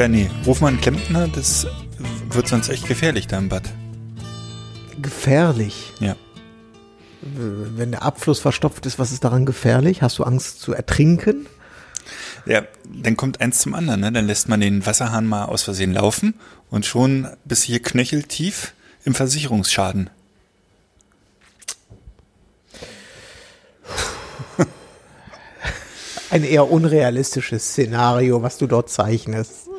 Ja, nee, ruf mal einen Klempner, das wird sonst echt gefährlich da im Bad. Gefährlich. Ja. Wenn der Abfluss verstopft ist, was ist daran gefährlich? Hast du Angst zu ertrinken? Ja, dann kommt eins zum anderen, ne? Dann lässt man den Wasserhahn mal aus Versehen laufen und schon bis hier knöcheltief im Versicherungsschaden. Ein eher unrealistisches Szenario, was du dort zeichnest.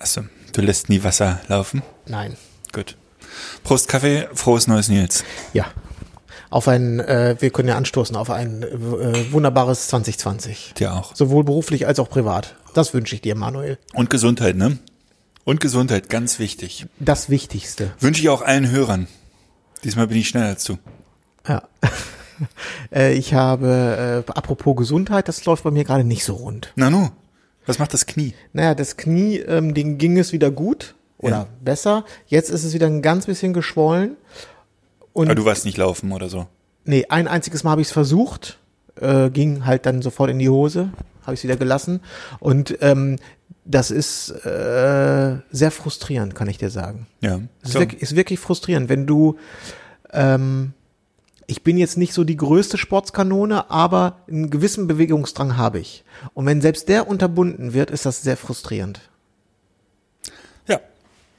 Achso, du lässt nie Wasser laufen? Nein. Gut. Prost Kaffee, frohes neues Nils. Ja. Auf ein, äh, wir können ja anstoßen auf ein äh, wunderbares 2020. Dir auch. Sowohl beruflich als auch privat. Das wünsche ich dir, Manuel. Und Gesundheit, ne? Und Gesundheit, ganz wichtig. Das Wichtigste. Wünsche ich auch allen Hörern. Diesmal bin ich schneller als du. Ja. äh, ich habe, äh, apropos Gesundheit, das läuft bei mir gerade nicht so rund. Nanu, was macht das Knie? Naja, das Knie, ähm, dem ging es wieder gut oder Ja. besser. Jetzt ist es wieder ein ganz bisschen geschwollen. Und Aber du warst nicht laufen oder so. nee, ein einziges Mal habe ich es versucht, äh, ging halt dann sofort in die Hose, habe ich wieder gelassen. Und ähm, das ist äh, sehr frustrierend, kann ich dir sagen. Ja. Es ist, wirklich, ist wirklich frustrierend, wenn du, ähm, ich bin jetzt nicht so die größte Sportskanone, aber einen gewissen Bewegungsdrang habe ich. Und wenn selbst der unterbunden wird, ist das sehr frustrierend. Ja.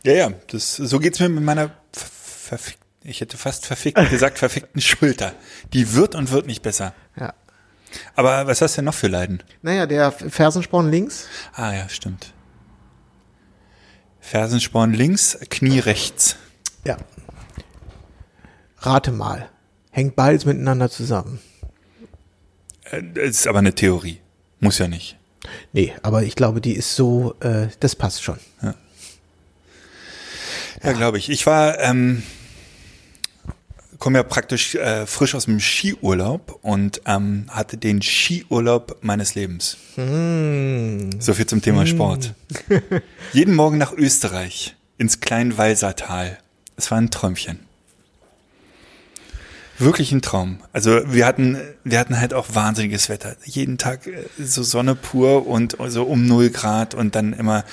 Ja, ja. Das, so geht's mir mit meiner ver verfick- ich hätte fast verfickt gesagt, verfickten Schulter. Die wird und wird nicht besser. Ja. Aber was hast du denn noch für Leiden? Naja, der Fersensporn links, Ah ja, stimmt. Fersensporn links, Knie rechts. ja. Rate mal. Hängt beides miteinander zusammen. Äh, Das ist aber eine Theorie. Muss ja nicht. Nee, aber ich glaube, die ist so, äh, das passt schon. Ja, glaube ich. Ich war, ähm, komme ja praktisch äh, frisch aus dem Skiurlaub und ähm, hatte den Skiurlaub meines Lebens. So viel zum Thema Sport. Jeden Morgen nach Österreich, ins Kleinwalsertal. Es war ein Träumchen. Wirklich ein Traum. Also wir hatten, wir hatten halt auch wahnsinniges Wetter. Jeden Tag äh, so Sonne pur und so um null Grad und dann immer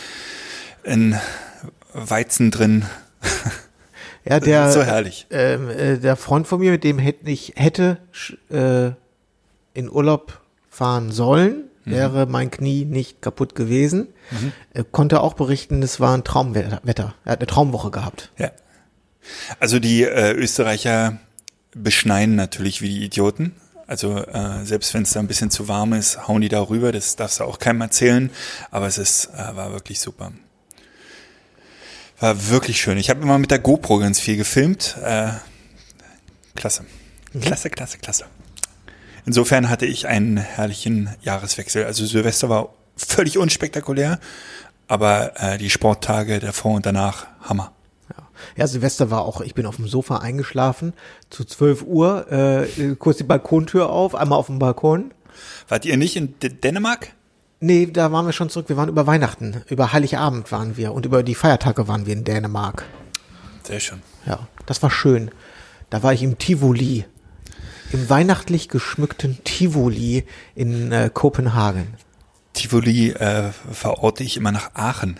in Weizen drin. Ja, der, so herrlich. ähm, äh, der Freund von mir, mit dem hätte ich hätte äh, in Urlaub fahren sollen, Mhm. wäre mein Knie nicht kaputt gewesen. Er konnte auch berichten, es war ein Traumwetter. Wetter. Er hat eine Traumwoche gehabt. Ja. Also die äh, Österreicher beschneien natürlich wie die Idioten. Also äh, selbst wenn es da ein bisschen zu warm ist, hauen die da rüber. Das darfst du auch keinem erzählen. Aber es ist, äh, war wirklich super. War wirklich schön. Ich habe immer mit der GoPro ganz viel gefilmt. Äh, klasse. Klasse, klasse, klasse. Insofern hatte ich einen herrlichen Jahreswechsel. Also Silvester war völlig unspektakulär, aber äh, die Sporttage davor und danach Hammer. Ja. Silvester war auch, ich bin auf dem Sofa eingeschlafen, zu 12 Uhr, äh, kurz die Balkontür auf, einmal auf dem Balkon. Wart ihr nicht in D Dänemark? Nee, da waren wir schon zurück. Wir waren über Weihnachten, über Heiligabend waren wir und über die Feiertage waren wir in Dänemark. Sehr schön. Ja, das war schön. Da war ich im Tivoli. Im weihnachtlich geschmückten Tivoli in äh, Kopenhagen. Tivoli äh, verorte ich immer nach Aachen.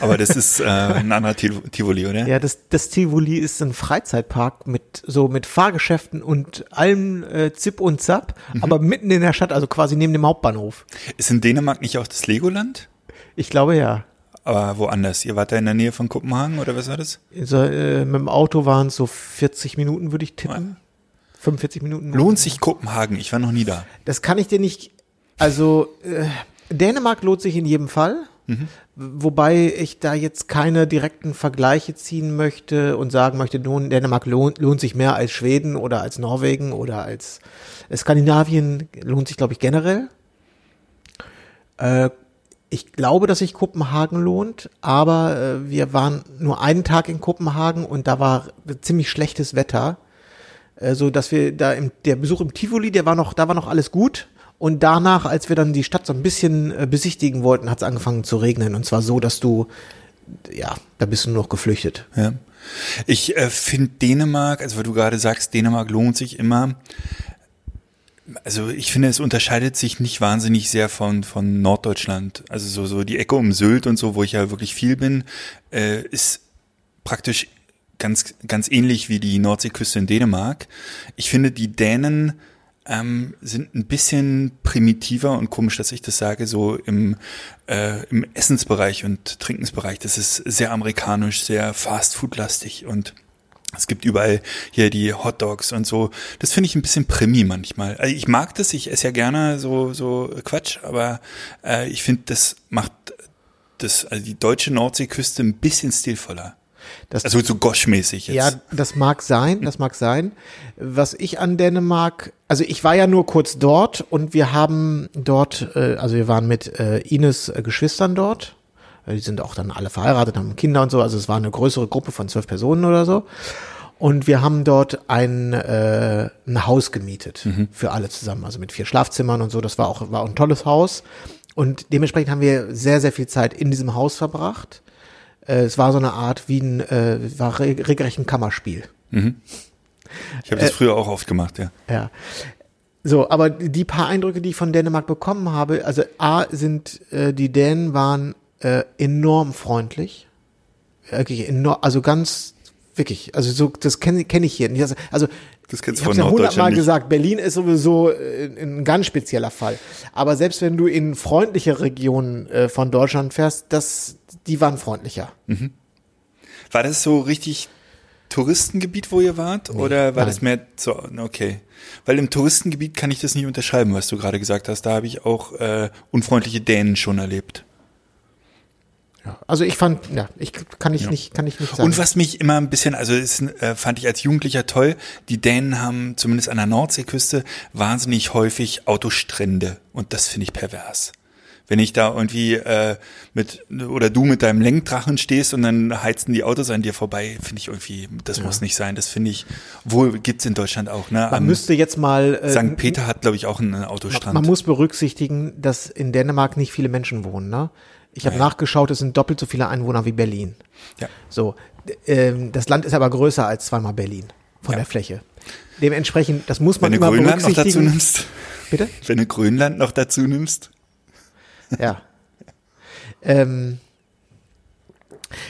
Aber das ist äh, ein anderer Tiv- Tivoli, oder? Ja, das, das Tivoli ist ein Freizeitpark mit so mit Fahrgeschäften und allem äh, Zip und Zap, aber mitten in der Stadt, also quasi neben dem Hauptbahnhof. Ist in Dänemark nicht auch das Legoland? Ich glaube ja. Aber woanders? Ihr wart da in der Nähe von Kopenhagen oder was war das? So, äh, mit dem Auto waren es so 40 Minuten, würde ich tippen. 45 Minuten. Lohnt sich Kopenhagen? Ich war noch nie da. Das kann ich dir nicht. Also äh, Dänemark lohnt sich in jedem Fall. Wobei ich da jetzt keine direkten Vergleiche ziehen möchte und sagen möchte, nun, Dänemark lohnt, lohnt sich mehr als Schweden oder als Norwegen oder als Skandinavien lohnt sich, glaube ich, generell. Äh, ich glaube, dass sich Kopenhagen lohnt, aber äh, wir waren nur einen Tag in Kopenhagen und da war ziemlich schlechtes Wetter, äh, so dass wir da im der Besuch im Tivoli, der war noch, da war noch alles gut. Und danach, als wir dann die Stadt so ein bisschen äh, besichtigen wollten, hat es angefangen zu regnen. Und zwar so, dass du, ja, da bist du nur noch geflüchtet. Ja. Ich äh, finde Dänemark, also weil du gerade sagst, Dänemark lohnt sich immer. Also ich finde, es unterscheidet sich nicht wahnsinnig sehr von, von Norddeutschland. Also so, so die Ecke um Sylt und so, wo ich ja wirklich viel bin, äh, ist praktisch ganz, ganz ähnlich wie die Nordseeküste in Dänemark. Ich finde, die Dänen ähm, sind ein bisschen primitiver und komisch, dass ich das sage, so im, äh, im Essensbereich und Trinkensbereich. Das ist sehr amerikanisch, sehr fastfood-lastig und es gibt überall hier die Hot Dogs und so. Das finde ich ein bisschen primi manchmal. Also ich mag das, ich esse ja gerne so, so Quatsch, aber äh, ich finde, das macht das, also die deutsche Nordseeküste ein bisschen stilvoller. Das, Also so Gosch-mäßig jetzt. Ja, das mag sein, das mag sein. Was ich an Dänemark, also ich war ja nur kurz dort und wir haben dort, äh, also wir waren mit äh, Ines äh, Geschwistern dort. Die sind auch dann alle verheiratet, haben Kinder und so. Also es war eine größere Gruppe von zwölf Personen oder so. Und wir haben dort ein, äh, ein Haus gemietet für alle zusammen, also mit vier Schlafzimmern und so. Das war auch, war auch ein tolles Haus. Und dementsprechend haben wir sehr, sehr viel Zeit in diesem Haus verbracht. Äh, es war so eine Art wie ein, äh, war re regelrecht ein Kammerspiel. Ich habe das Äh, früher auch oft gemacht, ja. Ja. So, aber die paar Eindrücke, die ich von Dänemark bekommen habe, also A sind, äh, die Dänen waren äh, enorm freundlich. Wirklich enorm, also ganz, wirklich, also so, das kenne kenn ich hier nicht. Also, also Das kennst ich habe ja hundertmal gesagt, Berlin ist sowieso äh, ein ganz spezieller Fall. Aber selbst wenn du in freundliche Regionen äh, von Deutschland fährst, das, die waren freundlicher. War das so richtig Touristengebiet, wo ihr wart? oder war nein. das mehr so, okay. Weil im Touristengebiet kann ich das nicht unterschreiben, was du gerade gesagt hast. Da habe ich auch äh, unfreundliche Dänen schon erlebt. Ja. Also ich fand, ja, ich kann ich nicht, kann ich nicht sagen. Und was mich immer ein bisschen, also ist, äh, fand ich als Jugendlicher toll, die Dänen haben zumindest an der Nordseeküste wahnsinnig häufig Autostrände und das finde ich pervers. Wenn ich da irgendwie äh, mit oder du mit deinem Lenkdrachen stehst und dann heizen die Autos an dir vorbei, finde ich irgendwie, das muss nicht sein. Das finde ich, wohl gibt's in Deutschland auch. Ne? man Am müsste jetzt mal äh, St. Peter hat, glaube ich, auch einen Autostrand. Man muss berücksichtigen, dass in Dänemark nicht viele Menschen wohnen. Ne? Ich habe Ja. nachgeschaut, es sind doppelt so viele Einwohner wie Berlin. ja. So, ähm, das Land ist aber größer als zweimal Berlin von Ja. der Fläche. Dementsprechend, das muss man Wenn du immer Grönland noch dazu nimmst, Bitte? wenn du Grönland noch dazu nimmst, Ja. ähm,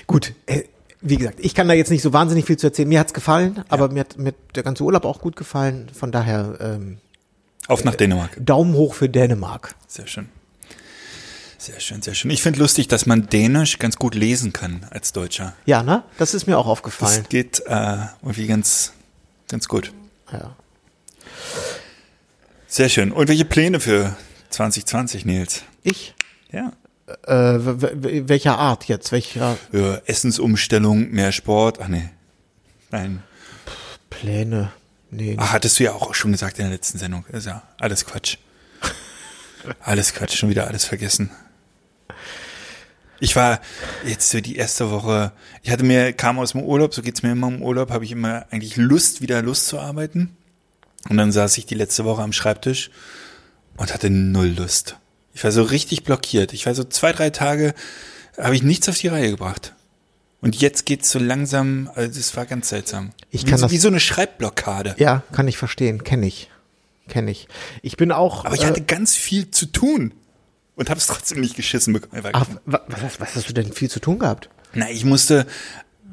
gut, äh, wie gesagt, ich kann da jetzt nicht so wahnsinnig viel zu erzählen. Mir hat's gefallen, aber mir hat mir der ganze Urlaub auch gut gefallen. Von daher ähm, auf nach Dänemark. Daumen hoch für Dänemark. Sehr schön. Sehr schön, sehr schön. Ich finde lustig, dass man Dänisch ganz gut lesen kann als Deutscher. Ja, ne? Das ist mir auch Das aufgefallen. geht äh, irgendwie ganz, ganz gut. Ja. Sehr schön. Und welche Pläne für 2020, Nils? Ich? Ja. Äh, welcher Art jetzt? Welcher Ja, Essensumstellung, mehr Sport. Ach nee. Nein. Pläne? Nee. Ach, hattest du ja auch schon gesagt in der letzten Sendung. Ist ja alles Quatsch. Alles Quatsch, schon wieder alles vergessen. Ich war jetzt so die erste Woche, ich hatte mir, kam aus dem Urlaub, so geht's mir immer im Urlaub, habe ich immer eigentlich Lust, wieder Lust zu arbeiten. Und dann saß ich die letzte Woche am Schreibtisch und hatte null Lust. Ich war so richtig blockiert. Ich war so zwei, drei Tage, habe ich nichts auf die Reihe gebracht. Und jetzt geht's so langsam, also das war ganz seltsam. Ich wie, kann so- das- wie so eine Schreibblockade. Ja, kann ich verstehen. Kenne ich. Kenne ich. Ich bin auch. Aber ich äh, hatte ganz viel zu tun und habe es trotzdem nicht geschissen bekommen. ach, wa- was, was hast du denn viel zu tun gehabt? Na, ich musste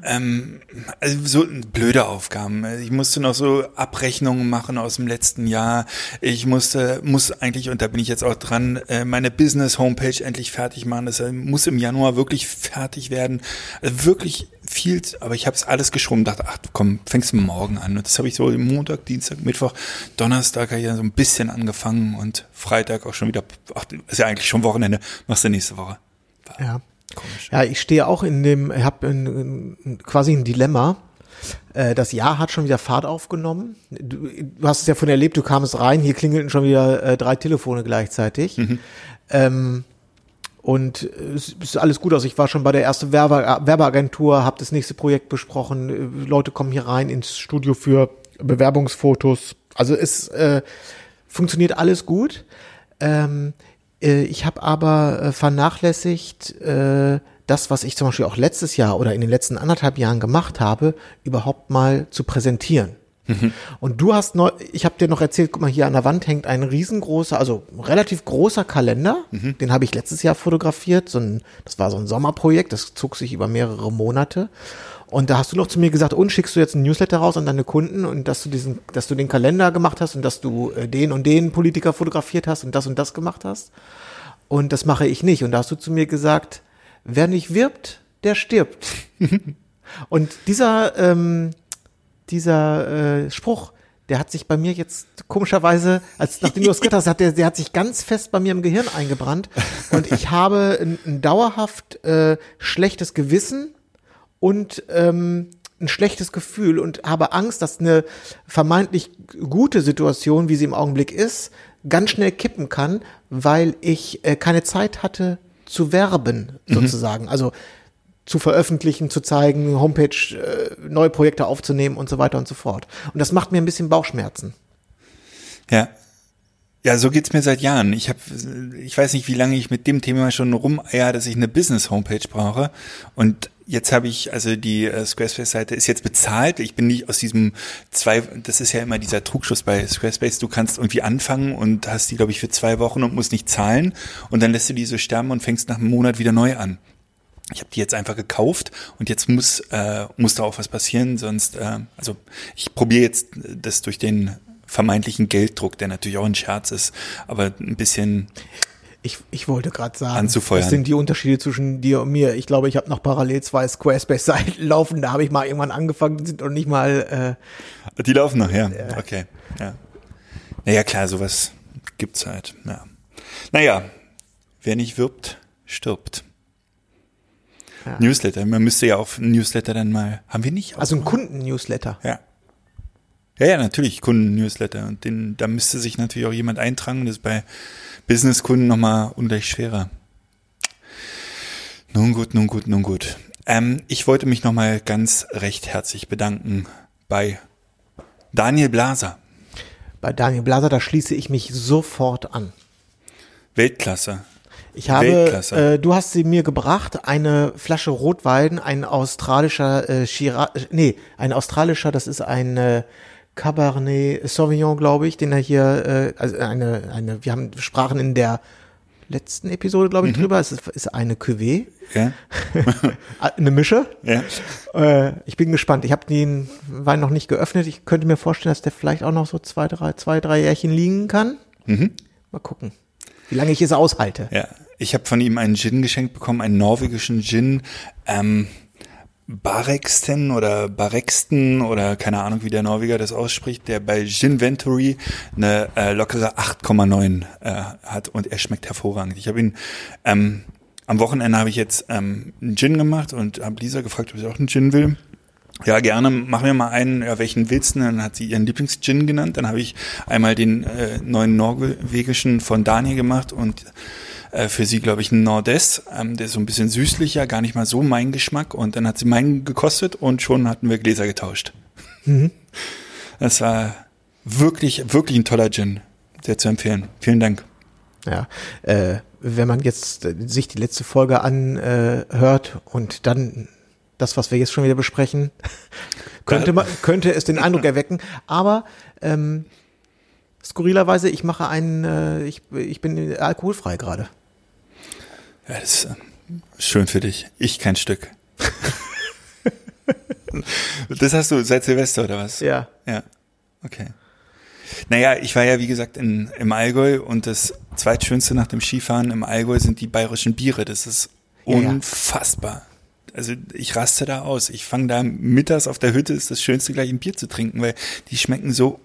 ähm, also so blöde Aufgaben. Ich musste noch so Abrechnungen machen aus dem letzten Jahr. Ich musste, muss eigentlich, und da bin ich jetzt auch dran, äh, meine Business-Homepage endlich fertig machen. Das äh, muss im Januar wirklich fertig werden. Also wirklich viel, aber ich habe es alles geschoben. Dachte, ach komm, fängst du morgen an. Und das habe ich so Montag, Dienstag, Mittwoch, Donnerstag habe ich ja so ein bisschen angefangen und Freitag auch schon wieder. Ach, ist ja eigentlich schon Wochenende. Machst du nächste Woche. Ja. Komisch. Ja, ich stehe auch in dem, ich habe quasi ein Dilemma. Äh, Das Jahr hat schon wieder Fahrt aufgenommen. Du, du hast es ja von erlebt, du kamst rein, hier klingelten schon wieder äh, drei Telefone gleichzeitig. Ähm, Und es ist alles gut aus. Ich war schon bei der ersten Werbe Werbeagentur, habe das nächste Projekt besprochen. Leute kommen hier rein ins Studio für Bewerbungsfotos. Also es äh, funktioniert alles gut. Ähm, äh, ich habe aber äh, vernachlässigt, äh, das, was ich zum Beispiel auch letztes Jahr oder in den letzten anderthalb Jahren gemacht habe, überhaupt mal zu präsentieren. Mhm. Und du hast neu, ich habe dir noch erzählt, guck mal, hier an der Wand hängt ein riesengroßer, also relativ großer Kalender. Mhm. Den habe ich letztes Jahr fotografiert. So ein, das war so ein Sommerprojekt, das zog sich über mehrere Monate. Und da hast du noch zu mir gesagt, und schickst du jetzt ein Newsletter raus an deine Kunden und dass du diesen, dass du den Kalender gemacht hast und dass du äh, den und den Politiker fotografiert hast und das und das gemacht hast. Und das mache ich nicht. Und da hast du zu mir gesagt, wer nicht wirbt, der stirbt. und dieser, ähm, dieser äh, Spruch, der hat sich bei mir jetzt komischerweise, als nachdem du das gesagt hast, hat der, der hat sich ganz fest bei mir im Gehirn eingebrannt. Und ich habe ein, ein dauerhaft äh, schlechtes Gewissen und ähm, ein schlechtes Gefühl und habe Angst, dass eine vermeintlich gute Situation, wie sie im Augenblick ist, ganz schnell kippen kann, weil ich äh, keine Zeit hatte zu werben, mhm. sozusagen. Mhm. Also zu veröffentlichen, zu zeigen, Homepage, äh, neue Projekte aufzunehmen und so weiter und so fort. Und das macht mir ein bisschen Bauchschmerzen. Ja. Ja, so geht's mir seit Jahren. Ich habe, ich weiß nicht, wie lange ich mit dem Thema schon rumeier, dass ich eine Business-Homepage brauche. Und jetzt habe ich, also die äh, Squarespace-Seite ist jetzt bezahlt. Ich bin nicht aus diesem zwei, das ist ja immer dieser Trugschuss bei Squarespace. Du kannst irgendwie anfangen und hast die, glaube ich, für zwei Wochen und musst nicht zahlen. Und dann lässt du die so sterben und fängst nach einem Monat wieder neu an. Ich habe die jetzt einfach gekauft und jetzt muss äh, muss da auch was passieren, sonst äh, also ich probiere jetzt das durch den vermeintlichen Gelddruck, der natürlich auch ein Scherz ist, aber ein bisschen ich, ich wollte gerade sagen, anzufeuern. das sind die Unterschiede zwischen dir und mir. Ich glaube, ich habe noch parallel zwei Squarespace-Seiten laufen. Da habe ich mal irgendwann angefangen, sind und nicht mal. Äh, die laufen noch, ja. Äh, okay, ja. Naja, klar, sowas gibt's halt. Ja. Naja, wer nicht wirbt, stirbt. Ja. Newsletter, man müsste ja auf Newsletter dann mal, haben wir nicht? Also ein Kunden-Newsletter. Ja. Ja, ja, natürlich Kunden-Newsletter. Und den, da müsste sich natürlich auch jemand eintragen. Das ist bei Businesskunden nochmal ungleich schwerer. Nun gut, nun gut, nun gut. Ähm, ich wollte mich nochmal ganz recht herzlich bedanken bei Daniel Blaser. Bei Daniel Blaser, da schließe ich mich sofort an. Weltklasse. Ich habe, äh, du hast sie mir gebracht, eine Flasche Rotwein, ein australischer äh, Shiraz, nee, ein australischer, das ist ein äh, Cabernet Sauvignon, glaube ich, den er hier, äh, also eine, eine, wir haben sprachen in der letzten Episode, glaube ich, mhm. drüber. Es ist, ist eine Cuvée. Ja. eine Mische. Ja. Äh, ich bin gespannt. Ich habe den Wein noch nicht geöffnet. Ich könnte mir vorstellen, dass der vielleicht auch noch so zwei, drei, zwei, drei Jährchen liegen kann. Mhm. Mal gucken, wie lange ich es aushalte. Ja, ich habe von ihm einen Gin geschenkt bekommen, einen norwegischen Gin. Ähm, Barexten oder Barexten oder keine Ahnung, wie der Norweger das ausspricht, der bei Ginventory eine äh, lockere 8,9 äh, hat und er schmeckt hervorragend. Ich habe ihn ähm, am Wochenende habe ich jetzt ähm, einen Gin gemacht und habe Lisa gefragt, ob sie auch einen Gin will. Ja, gerne, machen wir mal einen, ja, welchen willst du? Dann hat sie ihren Lieblingsgin genannt. Dann habe ich einmal den äh, neuen norwegischen von Daniel gemacht und äh, für sie, glaube ich, ein Nordest. Ähm, der ist so ein bisschen süßlicher, gar nicht mal so mein Geschmack. Und dann hat sie meinen gekostet und schon hatten wir Gläser getauscht. Mhm. Das war wirklich, wirklich ein toller Gin. Sehr zu empfehlen. Vielen Dank. Ja, äh, wenn man jetzt äh, sich die letzte Folge anhört und dann das, was wir jetzt schon wieder besprechen, könnte man, könnte es den Eindruck erwecken. Aber ähm, skurrilerweise, ich mache einen, äh, ich, ich bin alkoholfrei gerade. Ja, das ist äh, schön für dich. Ich kein Stück. das hast du seit Silvester oder was? Ja. Ja. Okay. Naja, ich war ja wie gesagt in, im Allgäu und das zweitschönste nach dem Skifahren im Allgäu sind die bayerischen Biere. Das ist unfassbar. Also ich raste da aus. Ich fange da mittags auf der Hütte, ist das Schönste gleich ein Bier zu trinken, weil die schmecken so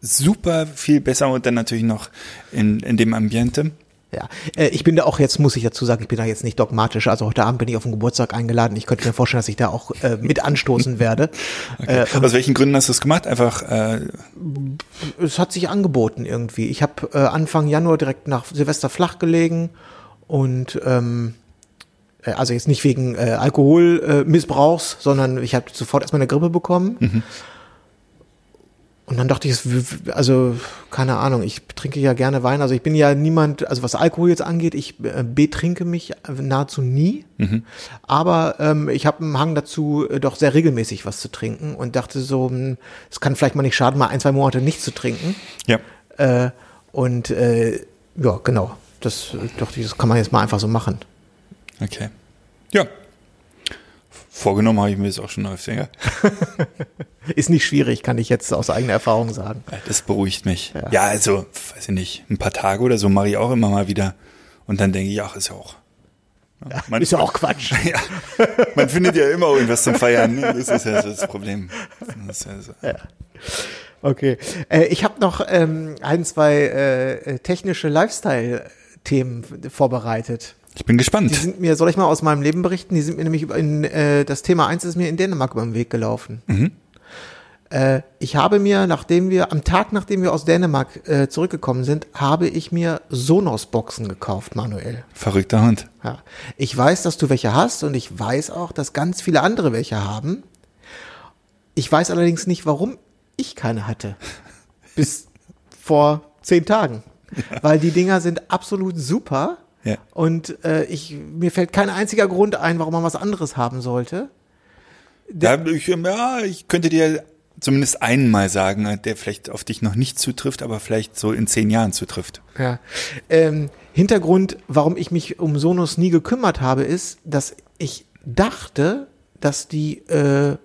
super viel besser und dann natürlich noch in, in dem Ambiente. Ja, äh, ich bin da auch jetzt, muss ich dazu sagen, ich bin da jetzt nicht dogmatisch. Also heute Abend bin ich auf den Geburtstag eingeladen. Ich könnte mir vorstellen, dass ich da auch äh, mit anstoßen werde. Okay. Äh, Aus welchen Gründen hast du es gemacht? Einfach. Äh es hat sich angeboten irgendwie. Ich habe äh, Anfang Januar direkt nach Silvester flach gelegen Und ähm, äh, also jetzt nicht wegen äh, Alkoholmissbrauchs, Missbrauchs, sondern ich habe sofort erstmal eine Grippe bekommen. Mhm. Und dann dachte ich, also keine Ahnung, ich trinke ja gerne Wein. Also ich bin ja niemand, also was Alkohol jetzt angeht, ich äh, betrinke mich nahezu nie. Aber ähm, ich habe einen Hang dazu, äh, doch sehr regelmäßig was zu trinken und dachte so, hm, es kann vielleicht mal nicht schaden, mal ein, zwei Monate nicht zu trinken. Ja. Äh, und äh, ja, genau. Das äh, dachte ich, das kann man jetzt mal einfach so machen. Okay. Ja. Vorgenommen habe ich mir das auch schon. Ja. Ist nicht schwierig, kann ich jetzt aus eigener Erfahrung sagen. Das beruhigt mich. Ja. also, weiß ich nicht, ein paar Tage oder so mache ich auch immer mal wieder. Und dann denke ich, ach, ist ja auch. Ja, man, Ist ja auch Quatsch. ja, man findet ja immer irgendwas zum Feiern. Ne? Das ist ja so das Problem. Das ist ja so. Okay. Äh, ich habe noch ähm, ein, zwei äh, technische Lifestyle-Themen vorbereitet. Ich bin Die gespannt. sind mir, soll ich mal aus meinem Leben berichten? Die sind mir nämlich über in, äh, das Thema eins ist mir in Dänemark über den Weg gelaufen. Äh, ich habe mir, nachdem wir, am Tag, nachdem wir aus Dänemark äh, zurückgekommen sind, habe ich mir Sonos-Boxen gekauft, Manuel. Verrückter Hund. Ja. Ich weiß, dass du welche hast und ich weiß auch, dass ganz viele andere welche haben. Ich weiß allerdings nicht, warum ich keine hatte. Bis vor zehn Tagen. Weil die Dinger sind absolut super. Ja. Und äh, ich, mir fällt kein einziger Grund ein, warum man was anderes haben sollte. Ja, ich, ja, ich könnte dir zumindest einen mal sagen, der vielleicht auf dich noch nicht zutrifft, aber vielleicht so in zehn Jahren zutrifft. Ja. Ähm, Hintergrund, warum ich mich um Sonos nie gekümmert habe, ist, dass ich dachte, dass die äh,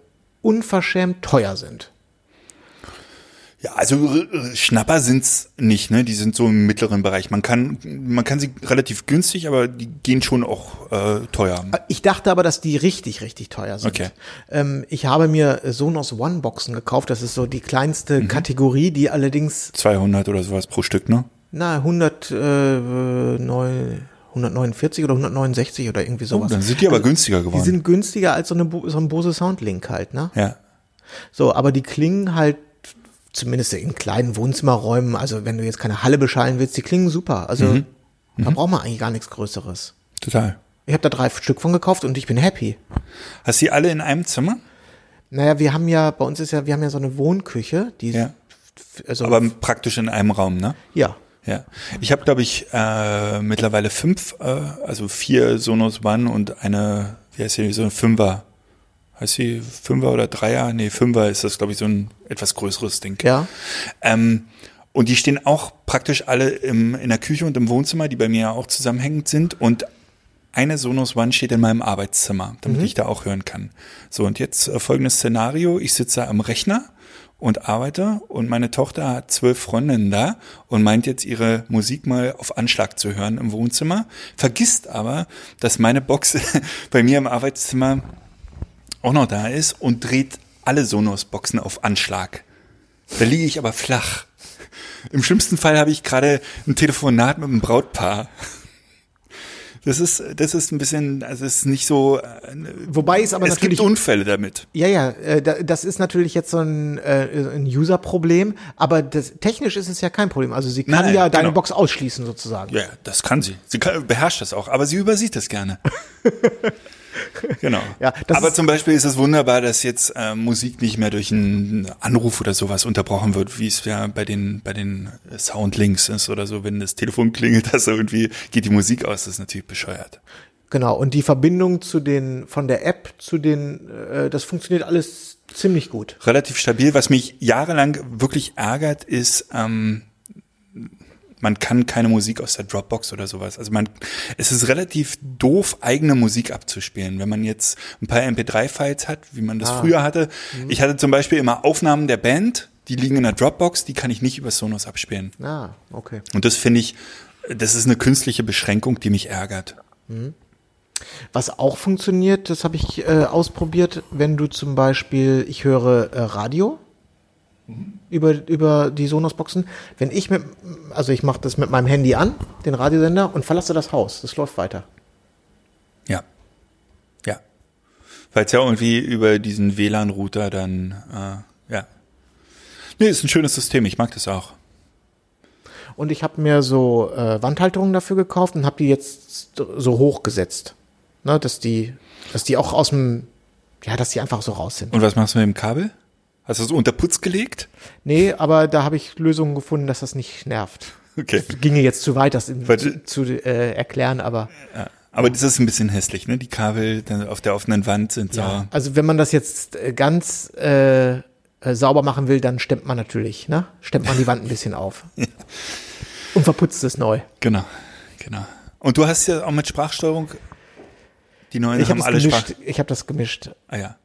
unverschämt teuer sind. Ja, also äh, Schnapper sind's nicht, ne? Die sind so im mittleren Bereich. Man kann, man kann sie relativ günstig, aber die gehen schon auch äh, teuer. Ich dachte aber, dass die richtig, richtig teuer sind. Okay. Ähm, ich habe mir Sonos One Boxen gekauft. Das ist so die kleinste Kategorie, die allerdings 200 oder sowas pro Stück, ne? na 100, äh, neu- 149 oder 169 oder irgendwie Oh, sowas. dann sind die aber günstiger die geworden. sind günstiger als so, eine, so ein Bose Soundlink halt, ne? ja. So, aber die klingen halt zumindest in kleinen Wohnzimmerräumen, also wenn du jetzt keine Halle beschallen willst, die klingen super. Also Mhm. da braucht man eigentlich gar nichts Größeres. Total. Ich habe da drei Stück von gekauft und ich bin happy. Hast du die alle in einem Zimmer? Naja, wir haben ja, bei uns ist ja, wir haben ja so eine Wohnküche, die, Ja. also, Aber praktisch in einem Raum, ne? ja. Ja. Ich habe, glaube ich, äh, mittlerweile fünf, äh, also vier Sonos One und eine, wie heißt die, so eine Fünfer. Heißt die Fünfer oder Dreier? Nee, Fünfer ist das, glaube ich, so ein etwas größeres Ding. Ja. Ähm, und die stehen auch praktisch alle im, in der Küche und im Wohnzimmer, die bei mir ja auch zusammenhängend sind. Und eine Sonos One steht in meinem Arbeitszimmer, damit ich da auch hören kann. So, und jetzt äh, folgendes Szenario. Ich sitze am Rechner und arbeite und meine Tochter hat zwölf Freundinnen da und meint jetzt ihre Musik mal auf Anschlag zu hören im Wohnzimmer, vergisst aber, dass meine Box bei mir im Arbeitszimmer auch noch da ist und dreht alle Sonos-Boxen auf Anschlag. Da liege ich aber flach. Im schlimmsten Fall habe ich gerade ein Telefonat mit einem Brautpaar. Das ist, das ist ein bisschen, also es ist nicht so. äh, Wobei es aber es natürlich gibt Unfälle damit. Ja, ja, äh, da- das ist natürlich jetzt so ein, äh, ein User-Problem, aber das, technisch ist es ja kein Problem. Also sie kann Nein, ja deine genau. Box ausschließen sozusagen. Ja, das kann sie. Sie kann, beherrscht das auch, aber sie übersieht das gerne. genau. Ja, das aber zum Beispiel ist es wunderbar, dass jetzt äh, Musik nicht mehr durch einen Anruf oder sowas unterbrochen wird, wie es ja bei den bei den Soundlinks ist oder so. Wenn das Telefon klingelt, dass irgendwie geht die Musik aus, das ist natürlich bescheuert. Genau, und die Verbindung zu den, von der App zu den, äh, das funktioniert alles ziemlich gut. relativ stabil. Was mich jahrelang wirklich ärgert, ist, ähm, man kann keine Musik aus der Dropbox oder sowas. Also man, es ist relativ doof, eigene Musik abzuspielen. Wenn man jetzt ein paar MP3-Files hat, wie man das früher hatte. Ich hatte zum Beispiel immer Aufnahmen der Band, die liegen in der Dropbox, die kann ich nicht über Sonos abspielen. Ah, okay. Und das finde ich, das ist eine künstliche Beschränkung, die mich ärgert. Was auch funktioniert, das habe ich äh, ausprobiert, wenn du zum Beispiel, ich höre äh, Radio über, über die Sonos-Boxen. Wenn ich mit, also ich mache das mit meinem Handy an, den Radiosender, und verlasse das Haus. Das läuft weiter. Ja. Ja. Weil es ja irgendwie über diesen WLAN-Router dann, äh, ja. Nee, ist ein schönes System, ich mag das auch. und ich habe mir so äh, Wandhalterungen dafür gekauft und habe die jetzt so hochgesetzt, ne, dass die, dass die auch aus dem, ja, dass die einfach so raus sind. Und was machst du mit dem Kabel? Hast du es unter Putz gelegt? Nee, aber da habe ich Lösungen gefunden, dass das nicht nervt. Okay. Ginge jetzt zu weit, das in, zu, zu äh, erklären, aber Aber das ist ein bisschen hässlich, ne? Die Kabel auf der offenen Wand sind so. ja. Also wenn man das jetzt äh, ganz äh, äh, sauber machen will, dann stemmt man natürlich, ne? Stemmt man die Wand ein bisschen auf. Und verputzt es neu. Genau, genau. Und du hast ja auch mit Sprachsteuerung, die neuen Ich habe haben das alle gemischt. Sprach... Ich habe das gemischt. Ah ja,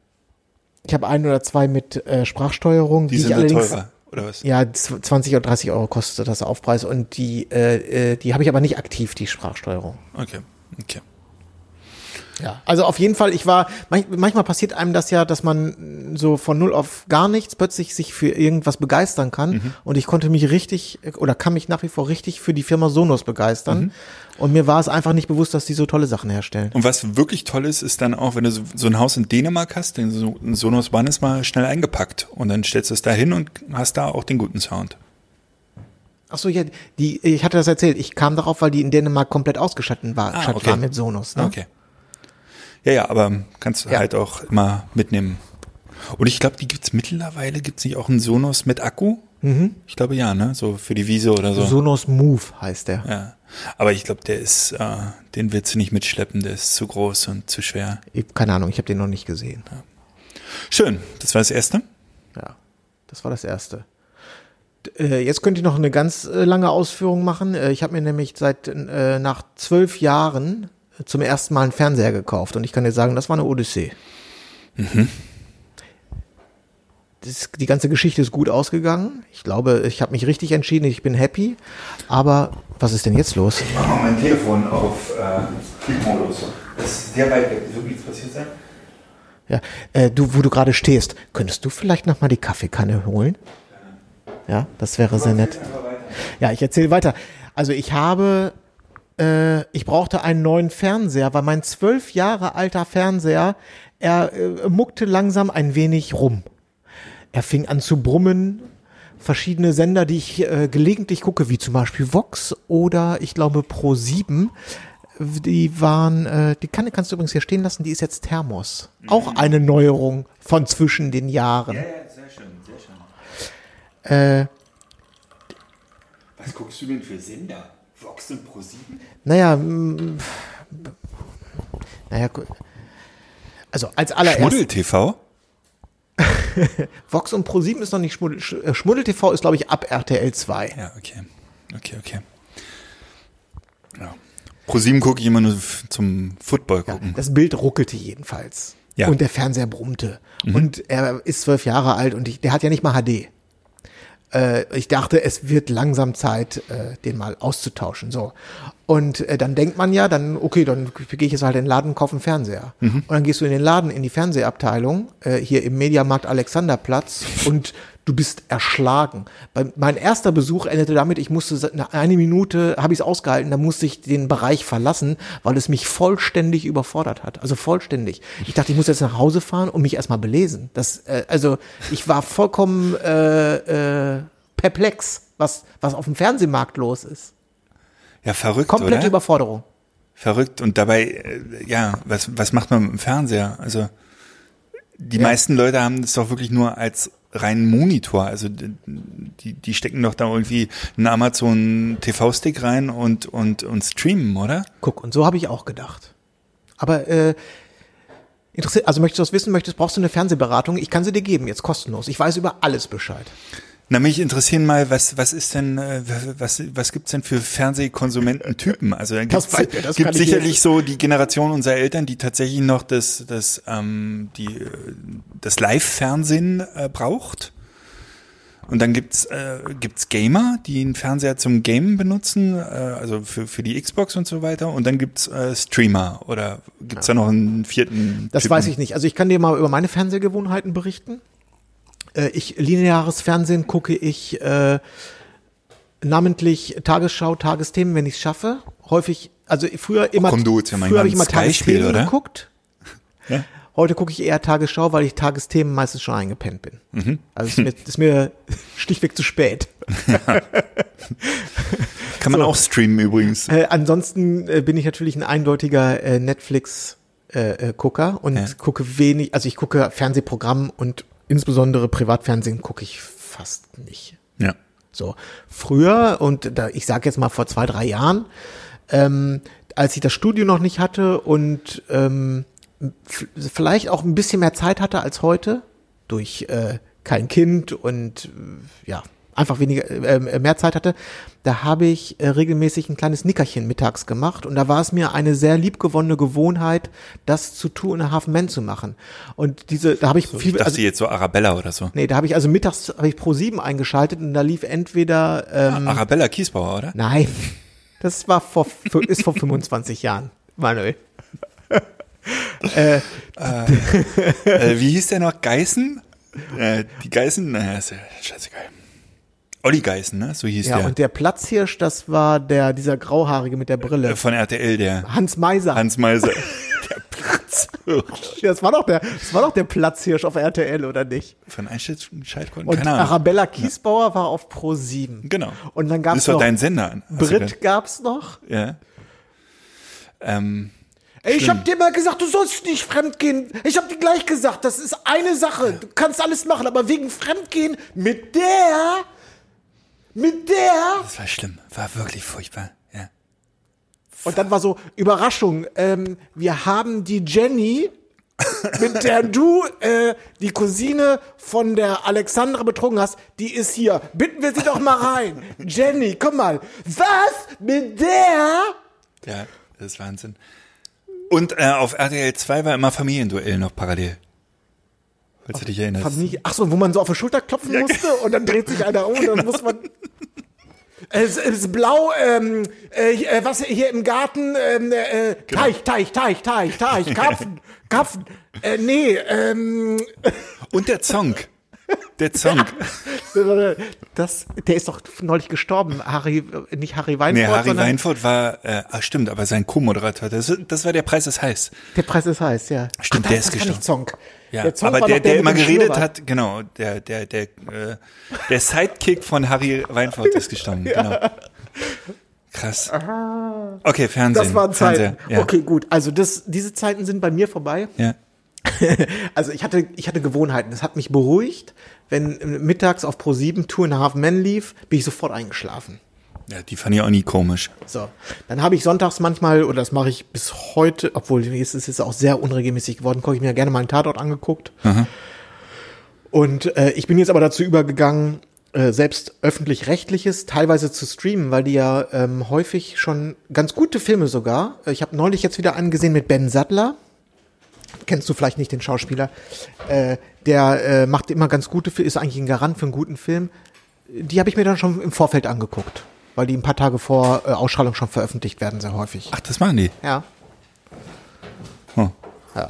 Ich habe ein oder zwei mit äh, Sprachsteuerung, die die, sind ich allerdings teurer, oder was? ja z- 20 oder 30 Euro kostet das Aufpreis und die äh, äh, die habe ich aber nicht aktiv die Sprachsteuerung. Okay, okay. Ja. Also auf jeden Fall, ich war, manch, manchmal passiert einem das ja, dass man so von null auf gar nichts plötzlich sich für irgendwas begeistern kann. Mhm. Und ich konnte mich richtig oder kann mich nach wie vor richtig für die Firma Sonos begeistern. Mhm. Und mir war es einfach nicht bewusst, dass die so tolle Sachen herstellen. Und was wirklich toll ist, ist dann auch, wenn du so, so ein Haus in Dänemark hast, den so, Sonos One ist mal schnell eingepackt und dann stellst du es da hin und hast da auch den guten Sound. Ach so, ja, die, ich hatte das erzählt. Ich kam darauf, weil die in Dänemark komplett ausgestattet war, Ah, okay. war mit Sonos. Ne? Okay. Ja, ja, aber kannst du Ja. halt auch immer mitnehmen. Und ich glaube, die gibt's mittlerweile, gibt's nicht auch einen Sonos mit Akku? Mhm. Ich glaube ja, ne? So für die Wiese oder so. Sonos Move heißt der. Ja. Aber ich glaube, der ist, äh, den willst du nicht mitschleppen, der ist zu groß und zu schwer. Ich, keine Ahnung, ich habe den noch nicht gesehen. Schön, das war das erste. Ja, das war das Erste. Äh, jetzt könnte ich noch eine ganz äh, lange Ausführung machen. Äh, ich habe mir nämlich seit nach zwölf Jahren zum ersten Mal einen Fernseher gekauft und ich kann dir sagen, das war eine Odyssee. Das, die ganze Geschichte ist gut ausgegangen. Ich glaube, ich habe mich richtig entschieden, ich bin happy. Aber was ist denn jetzt los? Ich mache mal mein Telefon auf äh, Flugmodus. Das ist sehr weit weg. Wird nichts passiert sein? Ja, äh, du, wo du gerade stehst, könntest du vielleicht noch mal die Kaffeekanne holen? Ja, das wäre sehr nett. Ja, ich erzähle weiter. Also ich habe, äh, ich brauchte einen neuen Fernseher, weil mein zwölf Jahre alter Fernseher, er äh, muckte langsam ein wenig rum. Er fing an zu brummen. Verschiedene Sender, die ich äh, gelegentlich gucke, wie zum Beispiel Vox oder ich glaube Pro 7, die waren, äh, die kann, kannst du übrigens hier stehen lassen, die ist jetzt Thermos. Auch eine Neuerung von zwischen den Jahren. Ja, sehr schön, sehr schön. Äh, Was guckst du denn für Sender? Vox und Pro7? Naja, naja, also als allererstes, Schmuddel TV? Vox und Pro7 ist noch nicht Schmuddel, Sch- äh, Schmuddel TV ist glaube ich ab RTL 2. Ja, okay. Okay, okay. Ja. Pro7 gucke ich immer nur zum Football gucken. Das Bild ruckelte jedenfalls. Ja. Und der Fernseher brummte. Und er ist zwölf Jahre alt und ich, der hat ja nicht mal HD. Äh, ich dachte, es wird langsam Zeit, äh, den mal auszutauschen. So. Und äh, dann denkt man ja, dann, okay, dann gehe ich jetzt halt in den Laden und kaufe einen Fernseher. Und dann gehst du in den Laden, in die Fernsehabteilung, äh, hier im Mediamarkt Alexanderplatz und du bist erschlagen. Bei, mein erster Besuch endete damit, ich musste eine Minute, habe ich es ausgehalten, da musste ich den Bereich verlassen, weil es mich vollständig überfordert hat. Also vollständig. Ich dachte, ich muss jetzt nach Hause fahren und mich erstmal belesen. Das, äh, also ich war vollkommen äh, äh, perplex, was, was auf dem Fernsehmarkt los ist. Ja, verrückt, Komplette oder? Überforderung. Verrückt. Und dabei, äh, ja, was, was macht man mit dem Fernseher? Also, die meisten Leute haben das doch wirklich nur als reinen Monitor. Also, die, die stecken doch da irgendwie einen Amazon TV-Stick rein und, und, und streamen, oder? Guck, und so habe ich auch gedacht. Aber äh, interessiert, also möchtest du das wissen, möchtest, brauchst du eine Fernsehberatung? Ich kann sie dir geben, jetzt kostenlos. Ich weiß über alles Bescheid. Na, mich interessieren mal, was, was ist denn, äh, was, was gibt's denn für Fernsehkonsumententypen? Also, da Das gibt's, weiß- das gibt sicherlich so die Generation unserer Eltern, die tatsächlich noch das, das, ähm, die, äh, das Live-Fernsehen äh, braucht. Und dann gibt's äh, gibt's Gamer, die einen Fernseher zum Gamen benutzen, äh, also für, für die Xbox und so weiter. Und dann gibt's äh, Streamer oder gibt's da noch einen vierten? Das Typen? weiß ich nicht. Also ich kann dir mal über meine Fernsehgewohnheiten berichten. Äh, ich lineares Fernsehen gucke ich äh, namentlich Tagesschau, Tagesthemen, wenn ich es schaffe. Häufig, also früher immer. komm, du, ja früher habe ich immer Tagesthemen oder? geguckt. Ja? Heute gucke ich eher Tagesschau, weil ich Tagesthemen meistens schon eingepennt bin. Mhm. Also ist mir, ist mir schlichtweg zu spät. Kann man auch streamen übrigens. Äh, ansonsten äh, bin ich natürlich ein eindeutiger äh, Netflix äh, äh, und Ja. gucke wenig, also ich gucke Fernsehprogramm und insbesondere Privatfernsehen gucke ich fast nicht. Ja. So früher und da, ich sage jetzt mal vor zwei drei Jahren, ähm, als ich das Studio noch nicht hatte und ähm, vielleicht auch ein bisschen mehr Zeit hatte als heute durch äh, kein Kind und ja einfach weniger äh, mehr Zeit hatte, da habe ich äh, regelmäßig ein kleines Nickerchen mittags gemacht und da war es mir eine sehr liebgewonnene Gewohnheit, das zu Two and a Half Men zu machen. Und diese, da habe ich Ich viel, dachte also, jetzt so Arabella oder so. nee, da habe ich also mittags habe ich Pro 7 eingeschaltet und da lief entweder ähm, Arabella Kiesbauer, oder? Nein, das war vor, ist vor 25 Jahren, Manuel. Äh, wie hieß der noch? Geißen? Äh, die Geißen? Naja, ist ja scheißegal. Olli Geißen, ne? So hieß Ja, der. und der Platzhirsch, das war der, dieser Grauhaarige mit der Brille. Äh, Von RTL, der Hans Meiser. Hans Meiser. der Platzhirsch. Ja, das war doch der, das war doch der Platzhirsch auf RTL, oder nicht? Von Einschaltquoten? Und Keine Ahnung. Arabella Kiesbauer war auf Pro 7. Genau. Und dann gab's Das war noch dein Sender. Hast du Brit gab's noch. Ja. Ähm, Ey, ich hab dir mal gesagt, du sollst nicht fremdgehen. Ich hab dir gleich gesagt, das ist eine Sache. Du kannst alles machen, aber wegen Fremdgehen mit der, mit der. das war schlimm. War wirklich furchtbar. Ja. Und dann war so, Überraschung, ähm, wir haben die Jenny, mit der du äh, die Cousine von der Alexandra betrogen hast, die ist hier. Bitten wir sie doch mal rein. Jenny, komm mal. Was? Mit der? Ja, das ist Wahnsinn. Und äh, auf RTL 2 war immer Familienduell noch parallel. Falls du dich erinnerst. Familie. Ach so, wo man so auf die Schulter klopfen musste und dann dreht sich einer um und dann muss man. Es ist blau, ähm, äh, äh, was hier im Garten, ähm, äh, Teich, Teich, Teich, Teich, Teich, Karpfen, Karpfen, äh, nee, ähm, Und der Zonk. Der Zonk. das, der ist doch neulich gestorben, Harry, nicht Harry Weinfurt, Nee, Harry Weinfurt war, äh, ach stimmt, aber sein Co-Moderator, das, das war der Preis ist heiß. der Preis ist heiß, ja. Stimmt, Ach, der ist gestorben. Zonk. Ja, der Zonk aber der, der, mit immer geredet Schnurrbart. hat, genau, der, der, der, äh, der Sidekick von Harry Weinfurt ist gestorben, genau. Krass. Okay, Fernsehen. Das waren Zeiten. Fernseher, ja. Okay, gut. Also das, diese Zeiten sind bei mir vorbei. Ja. Also ich hatte, ich hatte Gewohnheiten. Das hat mich beruhigt. Wenn äh, mittags auf Pro 7 Two and a Half Men lief, bin ich sofort eingeschlafen. ja, die fand ich auch nie komisch. So. Dann habe ich sonntags manchmal, oder das mache ich bis heute, obwohl jetzt ist es auch sehr unregelmäßig geworden, gucke ich mir gerne mal einen Tatort angeguckt. Und äh, ich bin jetzt aber dazu übergegangen, äh, selbst öffentlich-rechtliches teilweise zu streamen, weil die ja ähm, häufig schon ganz gute Filme sogar. Ich habe neulich jetzt wieder einen gesehen mit Ben Sattler. Kennst du vielleicht nicht den Schauspieler? Äh, der äh, macht immer ganz gute Filme, ist eigentlich ein Garant für einen guten Film. Die habe ich mir dann schon im Vorfeld angeguckt, weil die ein paar Tage vor äh, Ausstrahlung schon veröffentlicht werden, sehr häufig. Ach, das machen die. Ja. Oh. Ja.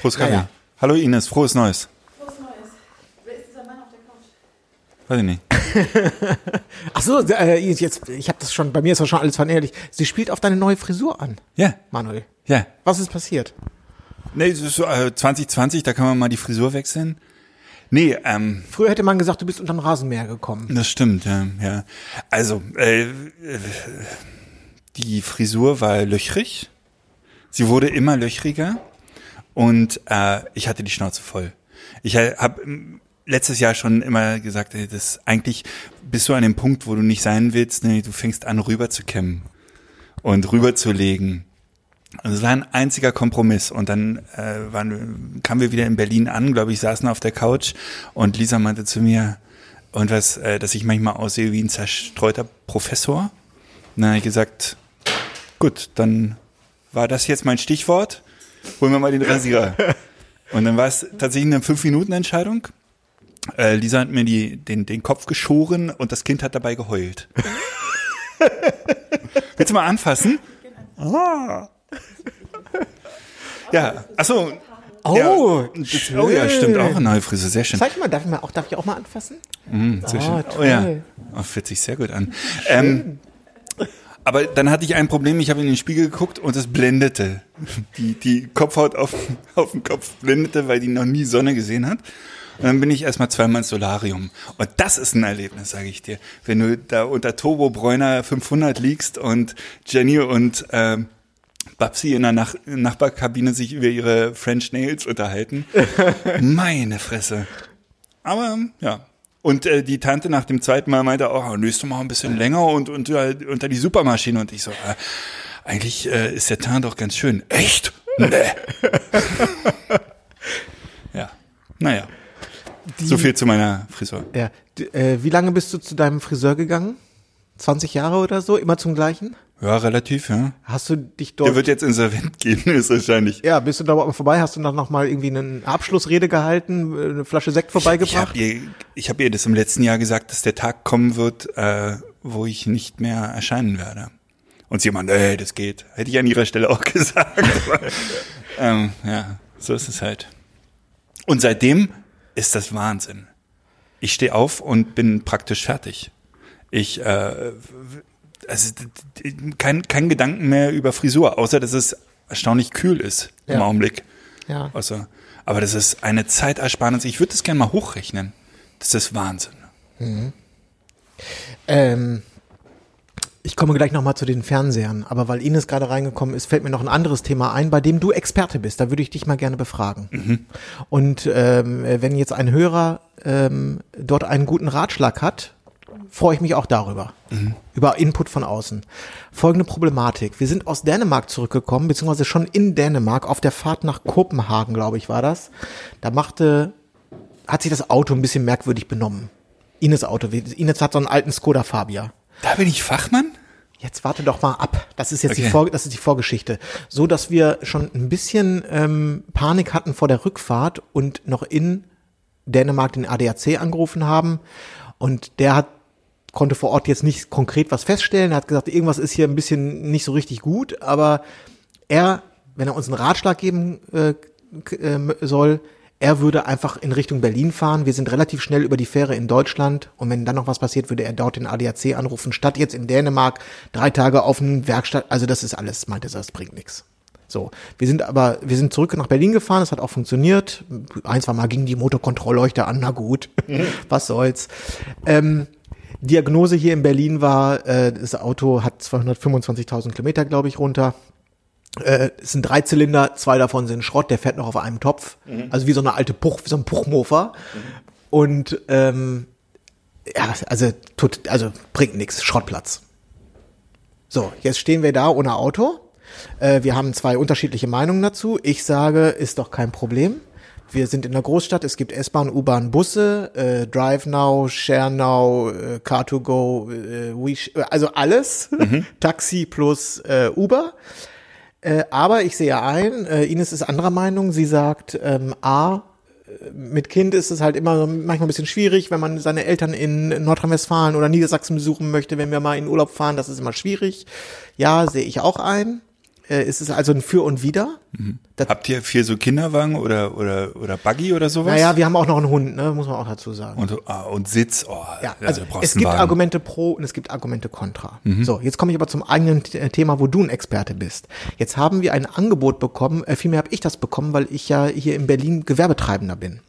Prost, Kaffee. Naja. Hallo Ines, frohes Neues. Was Neues. Wer ist dieser Mann auf der Couch? Weiß ich nicht. Ach so, äh, jetzt, ich habe das schon, bei mir ist das schon alles vernährlich. Sie spielt auf deine neue Frisur an, Ja, Manuel. ja. Was ist passiert? Nee, so, äh, 2020, da kann man mal die Frisur wechseln. Nee, ähm, Früher hätte man gesagt, du bist unterm Rasenmäher gekommen. das stimmt, ja. ja. Also, äh, äh, die Frisur war löchrig. Sie wurde immer löchriger und äh, ich hatte die Schnauze voll. Ich habe letztes Jahr schon immer gesagt, ey, das eigentlich bist du an dem Punkt, wo du nicht sein willst, nee, du fängst an rüber zu kämmen und rüber Und es war ein einziger Kompromiss. Und dann äh, waren, kamen wir wieder in Berlin an, glaube ich, saßen auf der Couch und Lisa meinte zu mir, und was, äh, dass ich manchmal aussehe wie ein zerstreuter Professor. Und dann habe ich gesagt, gut, dann war das jetzt mein Stichwort. Holen wir mal den Rasierer. Und dann war es tatsächlich eine Fünf-Minuten-Entscheidung. Äh, Lisa hat mir die, den, den Kopf geschoren und das Kind hat dabei geheult. Willst du mal anfassen? Ah. Ja, achso. Oh, ja, oh ja, schön. stimmt, auch eine neue Frisur, sehr schön. Zeig mal, darf ich, mal auch, darf ich auch mal anfassen? Sehr schön. Ah, Oh ja, oh, fühlt sich sehr gut an. Ähm, Aber dann hatte ich ein Problem, ich habe in den Spiegel geguckt und es blendete. Die, die Kopfhaut auf, auf dem Kopf blendete, weil die noch nie Sonne gesehen hat. Und dann bin ich erstmal zweimal ins Solarium. Und das ist ein Erlebnis, sage ich dir. Wenn du da unter Turbo Bräuner 500 liegst und Jenny und äh, Babsi in der Nach Nachbarkabine sich über ihre French Nails unterhalten. Meine Fresse. Aber ja. Und äh, die Tante nach dem zweiten Mal meinte auch, nächstes Mal ein bisschen länger und unter, unter die Supermaschine. Und ich so, äh, eigentlich äh, ist der Teint doch ganz schön. Echt? Nee. ja. Naja. so viel zu meiner Frisur. Ja. D äh, wie lange bist du zu deinem Friseur gegangen? 20 Jahre oder so? Immer zum gleichen? Ja, relativ, ja. Hast du dich dort. Der wird jetzt insolvent gehen, ist wahrscheinlich. ja, bist du da mal vorbei? Hast du dann noch mal irgendwie eine Abschlussrede gehalten, eine Flasche Sekt vorbeigebracht? Ich habe ihr, ich hab ihr das im letzten Jahr gesagt, dass der Tag kommen wird, äh, wo ich nicht mehr erscheinen werde. Und sie meinte, ey, das geht. Hätte ich an ihrer Stelle auch gesagt. Ähm, ja, so ist es halt. Und seitdem ist das Wahnsinn. Ich stehe auf und bin praktisch fertig. Ich, äh, also kein, kein Gedanken mehr über Frisur, außer dass es erstaunlich kühl ist im Ja. Augenblick. Ja. Also, aber das ist eine Zeitersparnis. Ich würde das gerne mal hochrechnen. Das ist Wahnsinn. Ähm, ich komme gleich nochmal zu den Fernsehern, aber weil Ines gerade reingekommen ist, fällt mir noch ein anderes Thema ein, bei dem du Experte bist. Da würde ich dich mal gerne befragen. Und ähm, wenn jetzt ein Hörer ähm, dort einen guten Ratschlag hat, freue ich mich auch darüber. Über Input von außen. Folgende Problematik. Wir sind aus Dänemark zurückgekommen, beziehungsweise schon in Dänemark, auf der Fahrt nach Kopenhagen, glaube ich, war das. Da machte, hat sich das Auto ein bisschen merkwürdig benommen. Ines Auto. Ines hat so einen alten Skoda Fabia. Da bin ich Fachmann? Jetzt warte doch mal ab. Das ist jetzt die, Okay. Vor das ist die Vorgeschichte. So, dass wir schon ein bisschen ähm, Panik hatten vor der Rückfahrt und noch in Dänemark den ADAC angerufen haben. Und der hat konnte vor Ort jetzt nicht konkret was feststellen. Er hat gesagt, irgendwas ist hier ein bisschen nicht so richtig gut. Aber er, wenn er uns einen Ratschlag geben äh, ähm, soll, er würde einfach in Richtung Berlin fahren. Wir sind relativ schnell über die Fähre in Deutschland und wenn dann noch was passiert, würde er dort den ADAC anrufen, statt jetzt in Dänemark drei Tage auf eine Werkstatt. Also das ist alles, meinte er, das bringt nichts. So, wir sind aber, wir sind zurück nach Berlin gefahren, es hat auch funktioniert. Ein, zwei Mal ging die Motorkontrollleuchte an, na gut, was soll's. Ähm, Diagnose hier in Berlin war, äh, das Auto hat 225.000 Kilometer, glaube ich, runter. Äh, es sind drei Zylinder, zwei davon sind Schrott, der fährt noch auf einem Topf. Also wie so eine alte Puch, wie so ein Puchmofer. Und ähm, ja, also tut, also bringt nichts, Schrottplatz. So, jetzt stehen wir da ohne Auto. Äh, wir haben zwei unterschiedliche Meinungen dazu. Ich sage, ist doch kein Problem. Wir sind in der Großstadt, es gibt S-Bahn, U-Bahn, Busse, äh, Drive Now, Share Now, äh, Car2Go, äh, Wish, äh, also alles. Taxi plus äh, Uber. Äh, aber ich sehe ein, äh, Ines ist anderer Meinung. Sie sagt, ähm, A, äh, mit Kind ist es halt immer manchmal ein bisschen schwierig, wenn man seine Eltern in Nordrhein-Westfalen oder Niedersachsen besuchen möchte, wenn wir mal in Urlaub fahren, das ist immer schwierig. Ja, sehe ich auch ein. Äh, es ist also ein Für und Wider. Das, Habt ihr viel so Kinderwagen oder, oder, oder Buggy oder sowas? naja, wir haben auch noch einen Hund, ne, muss man auch dazu sagen. Und, ah, und Sitz, oh, Ja, also brauchst es gibt Wagen. Argumente pro und es gibt Argumente contra. So, jetzt komme ich aber zum eigenen T- Thema, wo du ein Experte bist. Jetzt haben wir ein Angebot bekommen, äh, vielmehr habe ich das bekommen, weil ich ja hier in Berlin Gewerbetreibender bin.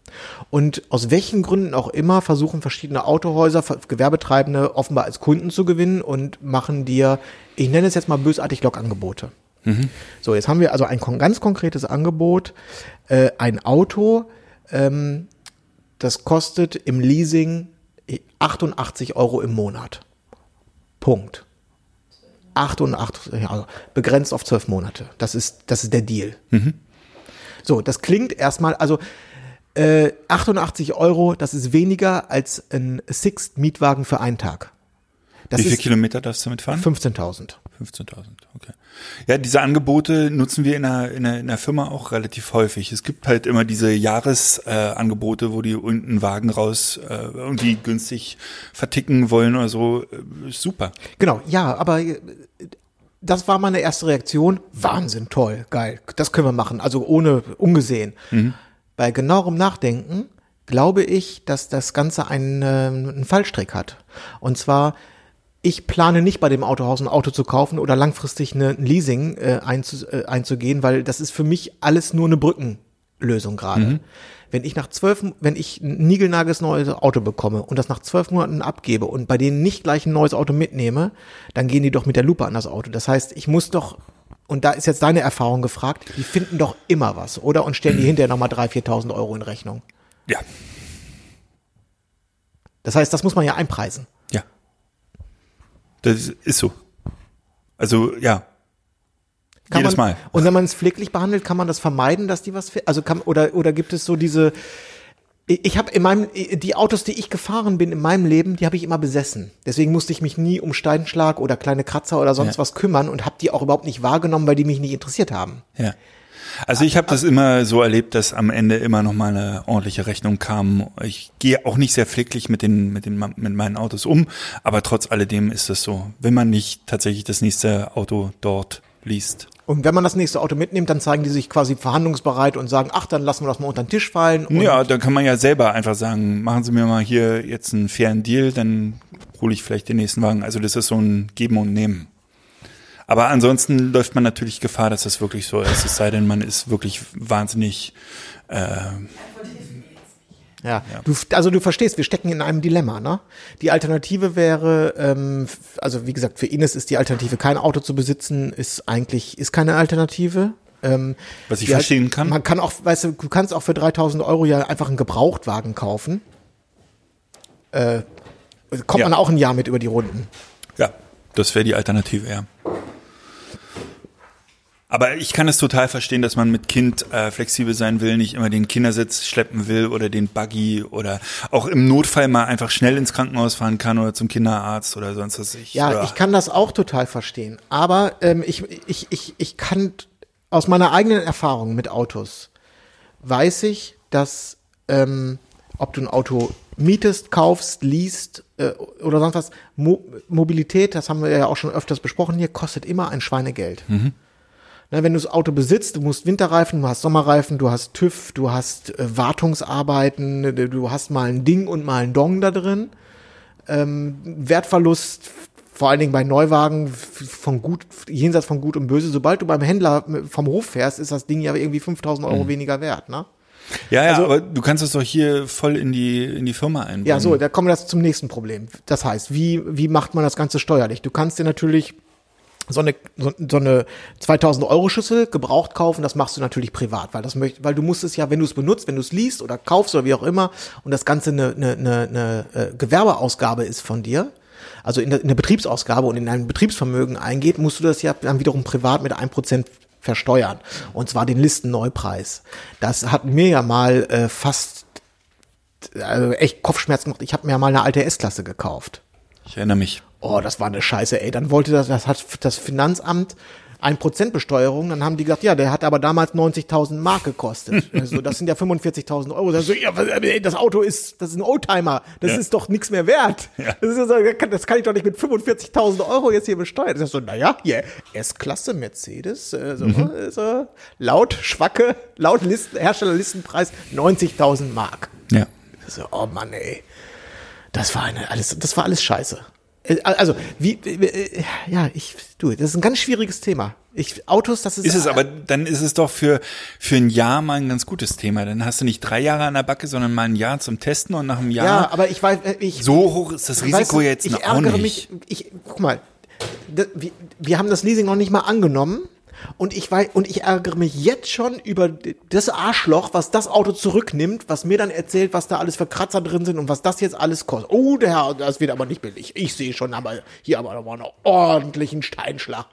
Und aus welchen Gründen auch immer versuchen verschiedene Autohäuser, Gewerbetreibende offenbar als Kunden zu gewinnen und machen dir, ich nenne es jetzt mal bösartig Logangebote. So, jetzt haben wir also ein ganz konkretes Angebot, äh, ein Auto, ähm, das kostet im Leasing 88 Euro im Monat. Punkt. 88, ja, also begrenzt auf zwölf Monate. Das ist, das ist der Deal. So, das klingt erstmal, also äh, 88 Euro, das ist weniger als ein Sixt-Mietwagen für einen Tag. Das Wie viele Kilometer darfst du mitfahren? 15.000. 15.000, okay. Ja, diese Angebote nutzen wir in der, in, der, in der Firma auch relativ häufig. Es gibt halt immer diese Jahresangebote, äh, wo die unten Wagen raus äh, irgendwie günstig verticken wollen oder so. Äh, super. Genau, ja, aber äh, das war meine erste Reaktion. Wahnsinn, toll, geil. Das können wir machen. Also ohne ungesehen. Bei genauerem Nachdenken glaube ich, dass das Ganze einen, äh, einen Fallstrick hat. Und zwar, ich plane nicht bei dem Autohaus ein Auto zu kaufen oder langfristig eine, ein Leasing äh, einzu, äh, einzugehen, weil das ist für mich alles nur eine Brückenlösung gerade. Wenn ich nach zwölf, wenn ich ein niegelnages neues Auto bekomme und das nach zwölf Monaten abgebe und bei denen nicht gleich ein neues Auto mitnehme, dann gehen die doch mit der Lupe an das Auto. Das heißt, ich muss doch, und da ist jetzt deine Erfahrung gefragt, die finden doch immer was, oder? Und stellen die hinterher nochmal 3.000, 4.000 Euro in Rechnung. Ja, Das heißt, das muss man ja einpreisen. Das ist so. Also, ja. Kann Jedes man, Mal. Und wenn man es pfleglich behandelt, kann man das vermeiden, dass die was, also kann, oder, oder gibt es so diese, ich ich habe in meinem, die Autos, die ich gefahren bin in meinem Leben, die habe ich immer besessen. Deswegen musste ich mich nie um Steinschlag oder kleine Kratzer oder sonst Ja. was kümmern und habe die auch überhaupt nicht wahrgenommen, weil die mich nicht interessiert haben. Ja. Also ich habe das immer so erlebt, dass am Ende immer noch mal eine ordentliche Rechnung kam. Ich gehe auch nicht sehr pfleglich mit den mit den mit meinen Autos um, aber trotz alledem ist es so, wenn man nicht tatsächlich das nächste Auto dort liest. Und wenn man das nächste Auto mitnimmt, dann zeigen die sich quasi verhandlungsbereit und sagen, ach, dann lassen wir das mal unter den Tisch fallen. Ja, dann kann man ja selber einfach sagen, machen Sie mir mal hier jetzt einen fairen Deal, dann hole ich vielleicht den nächsten Wagen. Also das ist so ein Geben und Nehmen. Aber ansonsten läuft man natürlich Gefahr, dass das wirklich so ist. Es sei denn, man ist wirklich wahnsinnig Ja, Du, also du verstehst, wir stecken in einem Dilemma, ne? Die Alternative wäre, ähm, also wie gesagt, für Ines ist die Alternative, kein Auto zu besitzen, ist eigentlich, ist keine Alternative. Ähm, Was ich verstehen kann. Man kann auch, weißt du, du kannst auch für 3000 Euro ja einfach einen Gebrauchtwagen kaufen. Äh, kommt Ja. man auch ein Jahr mit über die Runden. Ja, das wäre die Alternative, ja. Aber ich kann es total verstehen, dass man mit Kind äh, flexibel sein will, nicht immer den Kindersitz schleppen will oder den Buggy oder auch im Notfall mal einfach schnell ins Krankenhaus fahren kann oder zum Kinderarzt oder sonst was. Ich, Ja, oder, ich kann das auch total verstehen. Aber ähm, ich, ich, ich, ich kann aus meiner eigenen Erfahrung mit Autos weiß ich, dass ähm, ob du ein Auto mietest, kaufst, liest äh, oder sonst was, Mo Mobilität, das haben wir ja auch schon öfters besprochen hier, kostet immer ein Schweinegeld. Ne, wenn du das Auto besitzt, du musst Winterreifen, du hast Sommerreifen, du hast TÜV, du hast äh, Wartungsarbeiten, äh, du hast mal ein Ding und mal ein Dong da drin. Ähm, Wertverlust, vor allen Dingen bei Neuwagen von gut, jenseits von gut und böse. Sobald du beim Händler äh, vom Hof fährst, ist das Ding ja irgendwie 5000 Euro weniger wert, ne? ja, ja, also- aber du kannst es doch hier voll in die in die Firma einbauen. Ja, so, da kommen wir jetzt zum nächsten Problem. Das heißt, wie, wie macht man das Ganze steuerlich? Du kannst dir natürlich so eine, so, so eine 2000 Euro Schüssel gebraucht kaufen, das machst du natürlich privat, weil das möcht, weil du musst es ja, wenn du es benutzt, wenn du es liest oder kaufst oder wie auch immer und das Ganze eine, eine, eine, eine äh, Gewerbeausgabe ist von dir, also in der, in der Betriebsausgabe und in dein Betriebsvermögen eingeht, musst du das ja dann wiederum privat mit 1% versteuern. Und zwar den Listenneupreis. Das hat mir ja mal äh, fast also echt Kopfschmerzen gemacht. Ich habe mir ja mal eine alte S-Klasse gekauft. Ich erinnere mich. Oh, das war eine Scheiße, ey. Dann wollte das, das hat das Finanzamt ein Prozent Besteuerung. Dann haben die gesagt, ja, der hat aber damals 90.000 Mark gekostet. Also, das sind ja 45.000 Euro. Also, ja, das Auto ist, das ist ein Oldtimer. Das Ja. ist doch nichts mehr wert. Ja. Das, ist das kann- das ich doch nicht mit 45.000 Euro jetzt hier besteuern. Das ist so, naja, hier, S-Klasse Mercedes, äh, so, äh, so, laut Schwacke, laut Listen, Herstellerlistenpreis 90.000 Mark. Ja. So, oh Mann, ey. Das war eine, alles, das war alles scheiße. Äh, Also, wie, äh, ja, ich, du, das ist ein ganz schwieriges Thema. Ich, Autos, das ist. Ist es, aber dann ist es doch für, für ein Jahr mal ein ganz gutes Thema. Dann hast du nicht drei Jahre an der Backe, sondern mal ein Jahr zum Testen und nach einem Jahr. Ja, aber ich weiß, äh, ich. so hoch ist das Risiko weißt jetzt ich noch auch ärgere nicht. mich, ich, guck mal, wir, wir haben das Leasing noch nicht mal angenommen. Und ich weiß, und ich ärgere mich jetzt schon über das Arschloch, was das Auto zurücknimmt, was mir dann erzählt, was da alles für Kratzer drin sind und was das jetzt alles kostet. Oh, der Herr, das wird aber nicht billig. Ich sehe schon, aber hier aber noch mal einen ordentlichen Steinschlag.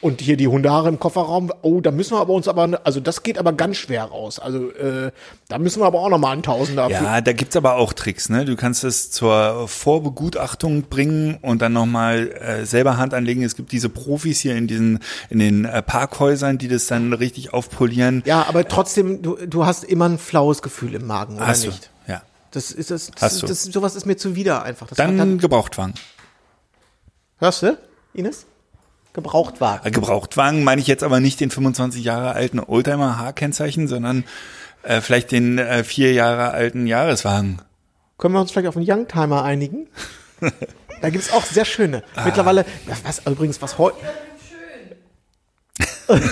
Und hier die Hundehaare im Kofferraum. Oh, da müssen wir aber uns aber, also das geht aber ganz schwer raus. Also äh, da müssen wir aber auch noch mal einen Tausender. Ja, da gibt's aber auch Tricks, ne? Du kannst es zur Vorbegutachtung bringen und dann nochmal äh, selber Hand anlegen. Es gibt diese Profis hier in diesen, in den äh, Parkhäusern, die das dann richtig aufpolieren. Ja, aber trotzdem, du, du hast immer ein flaues Gefühl im Magen, oder Hast nicht? du. Ja. Das ist das, das, Hast du. das, sowas ist mir zuwider einfach. Das Dann, dann, Gebrauchtwagen. hörst du, Ines? Gebrauchtwagen. Äh, Gebrauchtwagen meine ich jetzt aber nicht den 25 Jahre alten Oldtimer H-Kennzeichen, sondern äh, vielleicht den äh, vier Jahre alten Jahreswagen. Können wir uns vielleicht auf einen Youngtimer einigen? Da gibt's auch sehr schöne. Mittlerweile, was übrigens, was heute. Schön.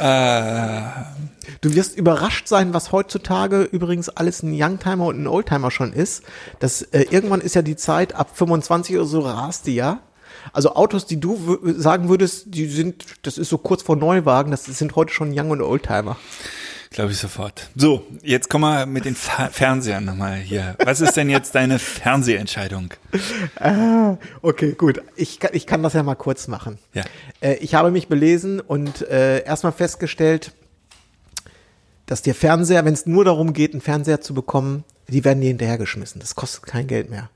Du wirst überrascht sein, was heutzutage übrigens alles ein Youngtimer und ein Oldtimer schon ist. Das, äh, irgendwann ist ja die Zeit, ab 25 oder so rast die ja. Also Autos, die du sagen würdest, die sind, das ist so kurz vor Neuwagen, das sind heute schon Young und Oldtimer. Glaube ich sofort. So, jetzt kommen wir mit den Fer Fernsehern nochmal hier. Was ist denn jetzt deine Fernsehentscheidung? Okay, gut. Ich kann, ich kann das ja mal kurz machen. Ja. Äh, ich habe mich belesen und äh, erstmal festgestellt, dass der Fernseher, wenn es nur darum geht, einen Fernseher zu bekommen, die werden dir hinterhergeschmissen. Das kostet kein Geld mehr.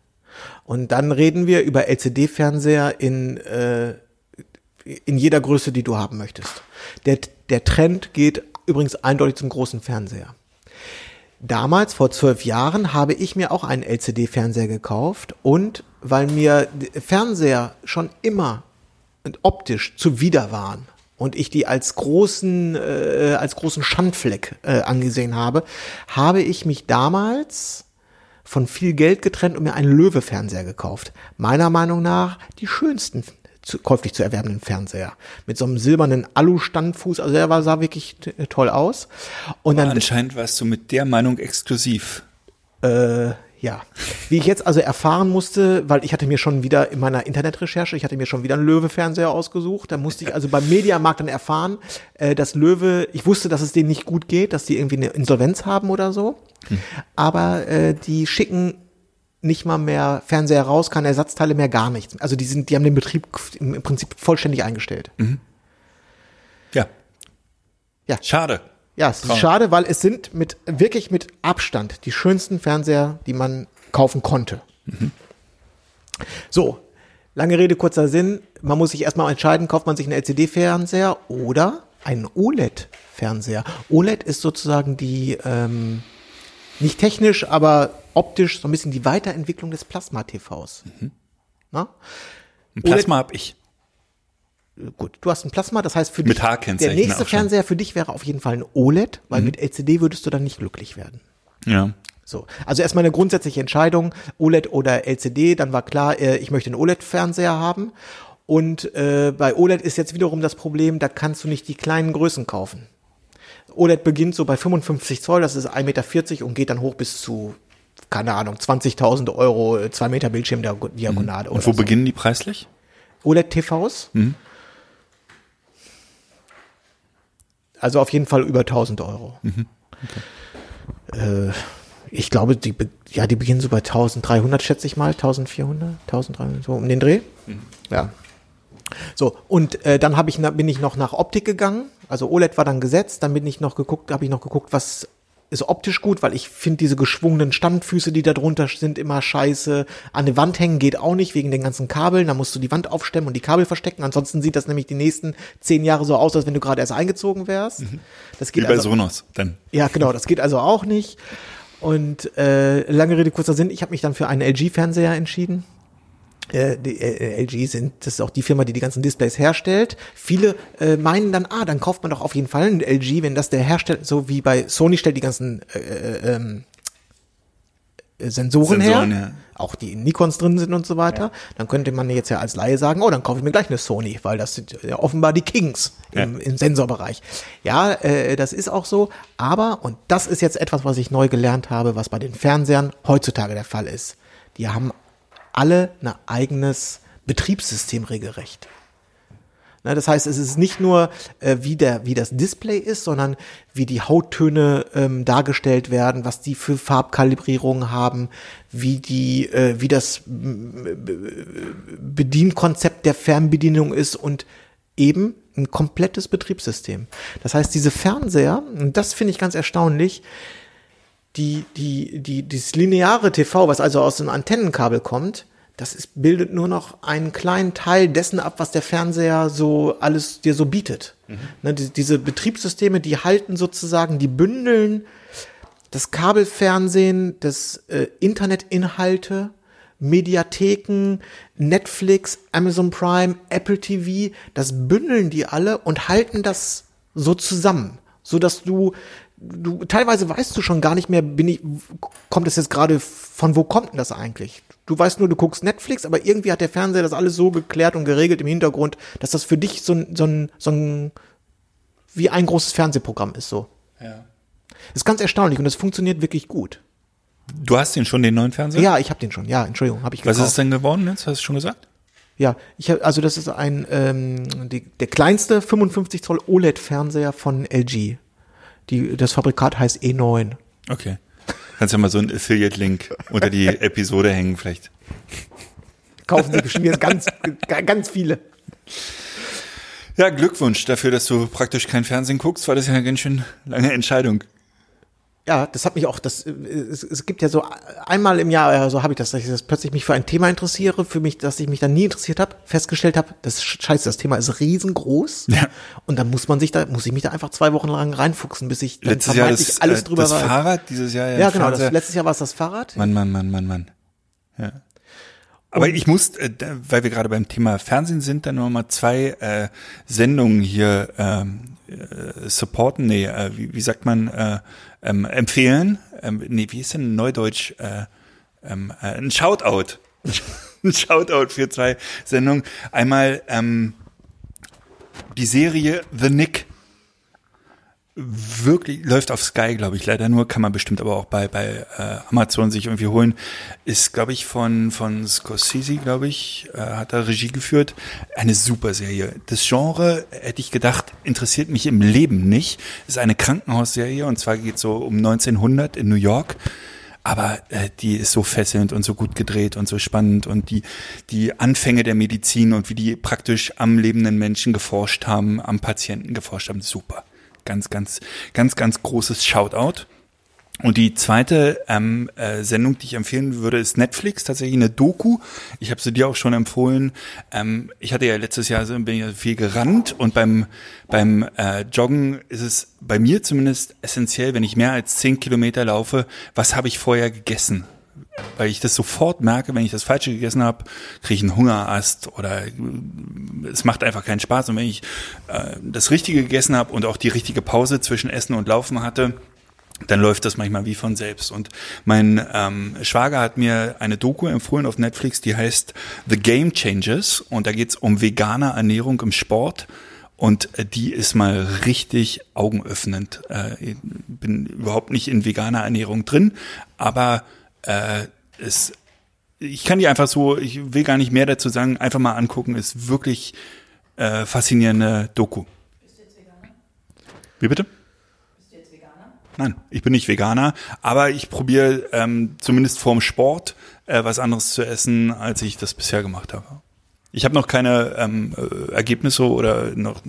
Und dann reden wir über LCD-Fernseher in, äh, in jeder Größe, die du haben möchtest. Der, der Trend geht übrigens eindeutig zum großen Fernseher. Damals, vor zwölf Jahren, habe ich mir auch einen LCD-Fernseher gekauft und weil mir Fernseher schon immer optisch zuwider waren und ich die als großen, äh, als großen Schandfleck äh, angesehen habe, habe ich mich damals von viel Geld getrennt und mir einen Löwe-Fernseher gekauft. Meiner Meinung nach die schönsten zu, käuflich zu erwerbenden Fernseher. Mit so einem silbernen Alu-Standfuß, also der war, sah wirklich toll aus. Und dann Anscheinend warst du mit der Meinung exklusiv. äh, ja, wie ich jetzt also erfahren musste, weil ich hatte mir schon wieder in meiner Internetrecherche, ich hatte mir schon wieder einen Löwe-Fernseher ausgesucht, da musste ich also beim Mediamarkt dann erfahren, äh, dass Löwe, ich wusste, dass es denen nicht gut geht, dass die irgendwie eine Insolvenz haben oder so, aber äh, die schicken nicht mal mehr Fernseher raus, keine Ersatzteile mehr, gar nichts. Also die sind, die haben den Betrieb im im Prinzip vollständig eingestellt. Ja. Ja. Schade. Ja, es ist Traum. schade, weil es sind mit wirklich mit Abstand die schönsten Fernseher, die man kaufen konnte. So, lange Rede, kurzer Sinn. Man muss sich erstmal entscheiden, kauft man sich einen LCD-Fernseher oder einen OLED-Fernseher. OLED ist sozusagen die, ähm, nicht technisch, aber optisch so ein bisschen die Weiterentwicklung des Plasma-TVs. Na? Ein Plasma hab ich. Gut, du hast ein Plasma, das heißt für Mit dich, der nächste. Fernseher für dich wäre auf jeden Fall ein OLED, weil mit LCD würdest du dann nicht glücklich werden. Ja. So, also erstmal eine grundsätzliche Entscheidung, OLED oder LCD, dann war klar, äh, ich möchte einen OLED-Fernseher haben. Und äh, bei OLED ist jetzt wiederum das Problem, da kannst du nicht die kleinen Größen kaufen. OLED beginnt so bei 55 Zoll, das ist 1,40 Meter und geht dann hoch bis zu, keine Ahnung, 20.000 Euro, 2 Meter Bildschirm der Diagonale. Und wo so. beginnen die preislich? OLED-TVs? Also auf jeden Fall über 1000 Euro. Äh, ich glaube, die, ja, die beginnen so bei 1300, schätze ich mal, 1400, 1300, so um den Dreh. Ja. So, und äh, dann hab ich, bin ich noch nach Optik gegangen. Also OLED war dann gesetzt, dann bin ich noch geguckt, habe ich noch geguckt, was ist optisch gut, weil ich finde diese geschwungenen Standfüße, die da drunter sind, immer scheiße. An die Wand hängen geht auch nicht, wegen den ganzen Kabeln. Da musst du die Wand aufstemmen und die Kabel verstecken. Ansonsten sieht das nämlich die nächsten zehn Jahre so aus, als wenn du gerade erst eingezogen wärst. Das Wie geht bei also, Sonos. Dann. ja, genau, das geht also auch nicht. Und äh, lange Rede, kurzer Sinn, ich habe mich dann für einen LG-Fernseher entschieden. Äh, die, äh, LG sind, das ist auch die Firma, die die ganzen Displays herstellt. Viele äh, meinen dann, ah, dann kauft man doch auf jeden Fall einen LG, wenn das der Hersteller, so wie bei Sony stellt die ganzen äh, äh, ähm, äh, Sensoren, Sensoren, her, ja. auch die in Nikons drin sind und so weiter, dann könnte man jetzt ja als Laie sagen, oh, dann kaufe ich mir gleich eine Sony, weil das sind ja offenbar die Kings im, Ja. im Sensorbereich. Ja, äh, das ist auch so, aber, und das ist jetzt etwas, was ich neu gelernt habe, was bei den Fernsehern heutzutage der Fall ist, die haben alle ein eigenes Betriebssystem regelrecht. Na, das heißt, es ist nicht nur, äh, wie, der, wie das Display ist, sondern wie die Hauttöne ähm, dargestellt werden, was die für Farbkalibrierungen haben, wie die, äh, wie das Be- Bedienkonzept der Fernbedienung ist und eben ein komplettes Betriebssystem. Das heißt, diese Fernseher, und das finde ich ganz erstaunlich, die, die, die, dieses lineare TV, was also aus dem Antennenkabel kommt, das ist, bildet nur noch einen kleinen Teil dessen ab, was der Fernseher so alles dir so bietet. Ne, die, diese Betriebssysteme, die halten sozusagen, die bündeln das Kabelfernsehen, das äh, Internetinhalte, Mediatheken, Netflix, Amazon Prime, Apple TV, das bündeln die alle und halten das so zusammen, so dass du du teilweise weißt du schon gar nicht mehr, bin ich, kommt das jetzt gerade, von wo kommt denn das eigentlich? Du weißt nur, du guckst Netflix, aber irgendwie hat der Fernseher das alles so geklärt und geregelt im Hintergrund, dass das für dich so ein, so ein, so ein wie ein großes Fernsehprogramm ist so. Ja. Ist ganz erstaunlich und es funktioniert wirklich gut. Du hast den schon, den neuen Fernseher? Ja, ich habe den schon. Ja, Entschuldigung, habe ich Was gekauft. ist es denn geworden jetzt? Hast du schon gesagt? Ja, ich hab, also das ist ein ähm, die, der kleinste 55 Zoll OLED-Fernseher von LG. Die, das Fabrikat heißt E9. Okay. Kannst ja mal so einen Affiliate-Link unter die Episode hängen vielleicht. Kaufen sie bestimmt jetzt ganz, ganz viele. Ja, Glückwunsch dafür, dass du praktisch kein Fernsehen guckst, war das ja eine ganz schön lange Entscheidung. Ja, das hat mich auch, das, äh, es, es gibt ja so einmal im Jahr, äh, so habe ich das, dass ich das plötzlich mich für ein Thema interessiere, für mich, dass ich mich dann nie interessiert habe, festgestellt habe, das scheiße, das Thema ist riesengroß. Ja. Und dann muss man sich da, muss ich mich da einfach zwei Wochen lang reinfuchsen, bis ich dann Letztes Jahr das, alles äh, drüber das weiß. Fahrrad, dieses Jahr ja, ja, genau, das, letztes Jahr war es das Fahrrad. Mann, Mann, Mann, Mann, Mann. Ja. Aber ich muss, äh, weil wir gerade beim Thema Fernsehen sind, dann noch mal zwei äh, Sendungen hier ähm, äh, supporten, nee, äh, wie, wie sagt man, äh, ähm, empfehlen. Ähm, nee, wie ist denn Neudeutsch? Äh, ähm, äh, ein Shoutout. ein Shoutout für zwei Sendungen. Einmal ähm, die Serie The Nick wirklich läuft auf Sky, glaube ich, leider nur, kann man bestimmt aber auch bei bei äh, Amazon sich irgendwie holen. Ist, glaube ich, von von Scorsese, glaube ich, äh, hat er Regie geführt. Eine super Serie. Das Genre hätte ich gedacht interessiert mich im Leben nicht. Ist eine Krankenhausserie und zwar geht so um 1900 in New York. Aber äh, die ist so fesselnd und so gut gedreht und so spannend und die die Anfänge der Medizin und wie die praktisch am lebenden Menschen geforscht haben, am Patienten geforscht haben, super ganz, ganz, ganz, ganz großes Shoutout. Und die zweite ähm, äh, Sendung, die ich empfehlen würde, ist Netflix, tatsächlich eine Doku. Ich habe sie dir auch schon empfohlen. Ähm, ich hatte ja letztes Jahr so, bin ich viel gerannt und beim beim äh, Joggen ist es bei mir zumindest essentiell, wenn ich mehr als zehn Kilometer laufe, was habe ich vorher gegessen? Weil ich das sofort merke, wenn ich das Falsche gegessen habe, kriege ich einen Hungerast oder äh, es macht einfach keinen Spaß. Und wenn ich äh, das Richtige gegessen habe und auch die richtige Pause zwischen Essen und Laufen hatte, dann läuft das manchmal wie von selbst. Und mein ähm, Schwager hat mir eine Doku empfohlen auf Netflix, die heißt The Game Changers. Und da geht's um vegane Ernährung im Sport. Und äh, die ist mal richtig augenöffnend. Äh, ich bin überhaupt nicht in veganer Ernährung drin, aber äh, es, ich kann die einfach so, ich will gar nicht mehr dazu sagen, einfach mal angucken, ist wirklich äh, faszinierende Doku. Wie bitte? Nein, ich bin nicht Veganer, aber ich probiere ähm, zumindest vorm Sport äh, was anderes zu essen, als ich das bisher gemacht habe. Ich habe noch keine ähm, äh, Ergebnisse oder noch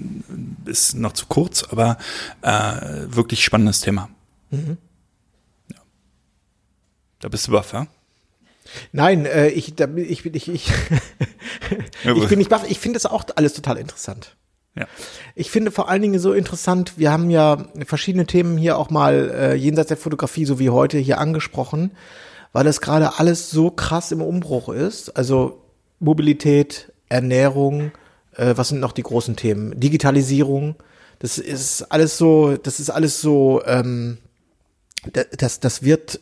ist noch zu kurz, aber äh, wirklich spannendes Thema. Ja. Da bist du baff, ja? Nein, äh, ich, da, bin- ich ich, ich, ich bin nicht baff. Ich finde das auch alles total interessant. Ja. Ich finde vor allen Dingen so interessant, wir haben ja verschiedene Themen hier auch mal äh, jenseits der Fotografie, so wie heute, hier angesprochen, weil das gerade alles so krass im Umbruch ist. Also Mobilität, Ernährung, äh, was sind noch die großen Themen? Digitalisierung, das ist alles so, das ist alles so, ähm, da- das, das wird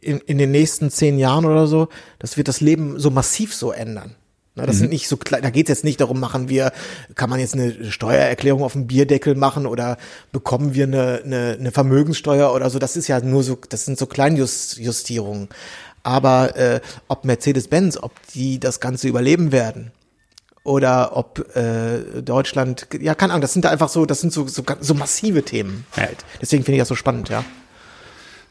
in, in den nächsten zehn Jahren oder so, das wird das Leben so massiv so ändern. Na, das sind nicht so klein, da geht es jetzt nicht darum, machen wir, kann man jetzt eine Steuererklärung auf dem Bierdeckel machen oder bekommen wir eine, eine, eine Vermögenssteuer oder so. Das ist ja nur so, das sind so Kleinjustierungen. Aber äh, ob Mercedes-Benz, ob die das Ganze überleben werden, oder ob äh, Deutschland, ja, keine Ahnung, das sind da einfach so, das sind so, so, so massive Themen halt. Deswegen finde ich das so spannend, ja.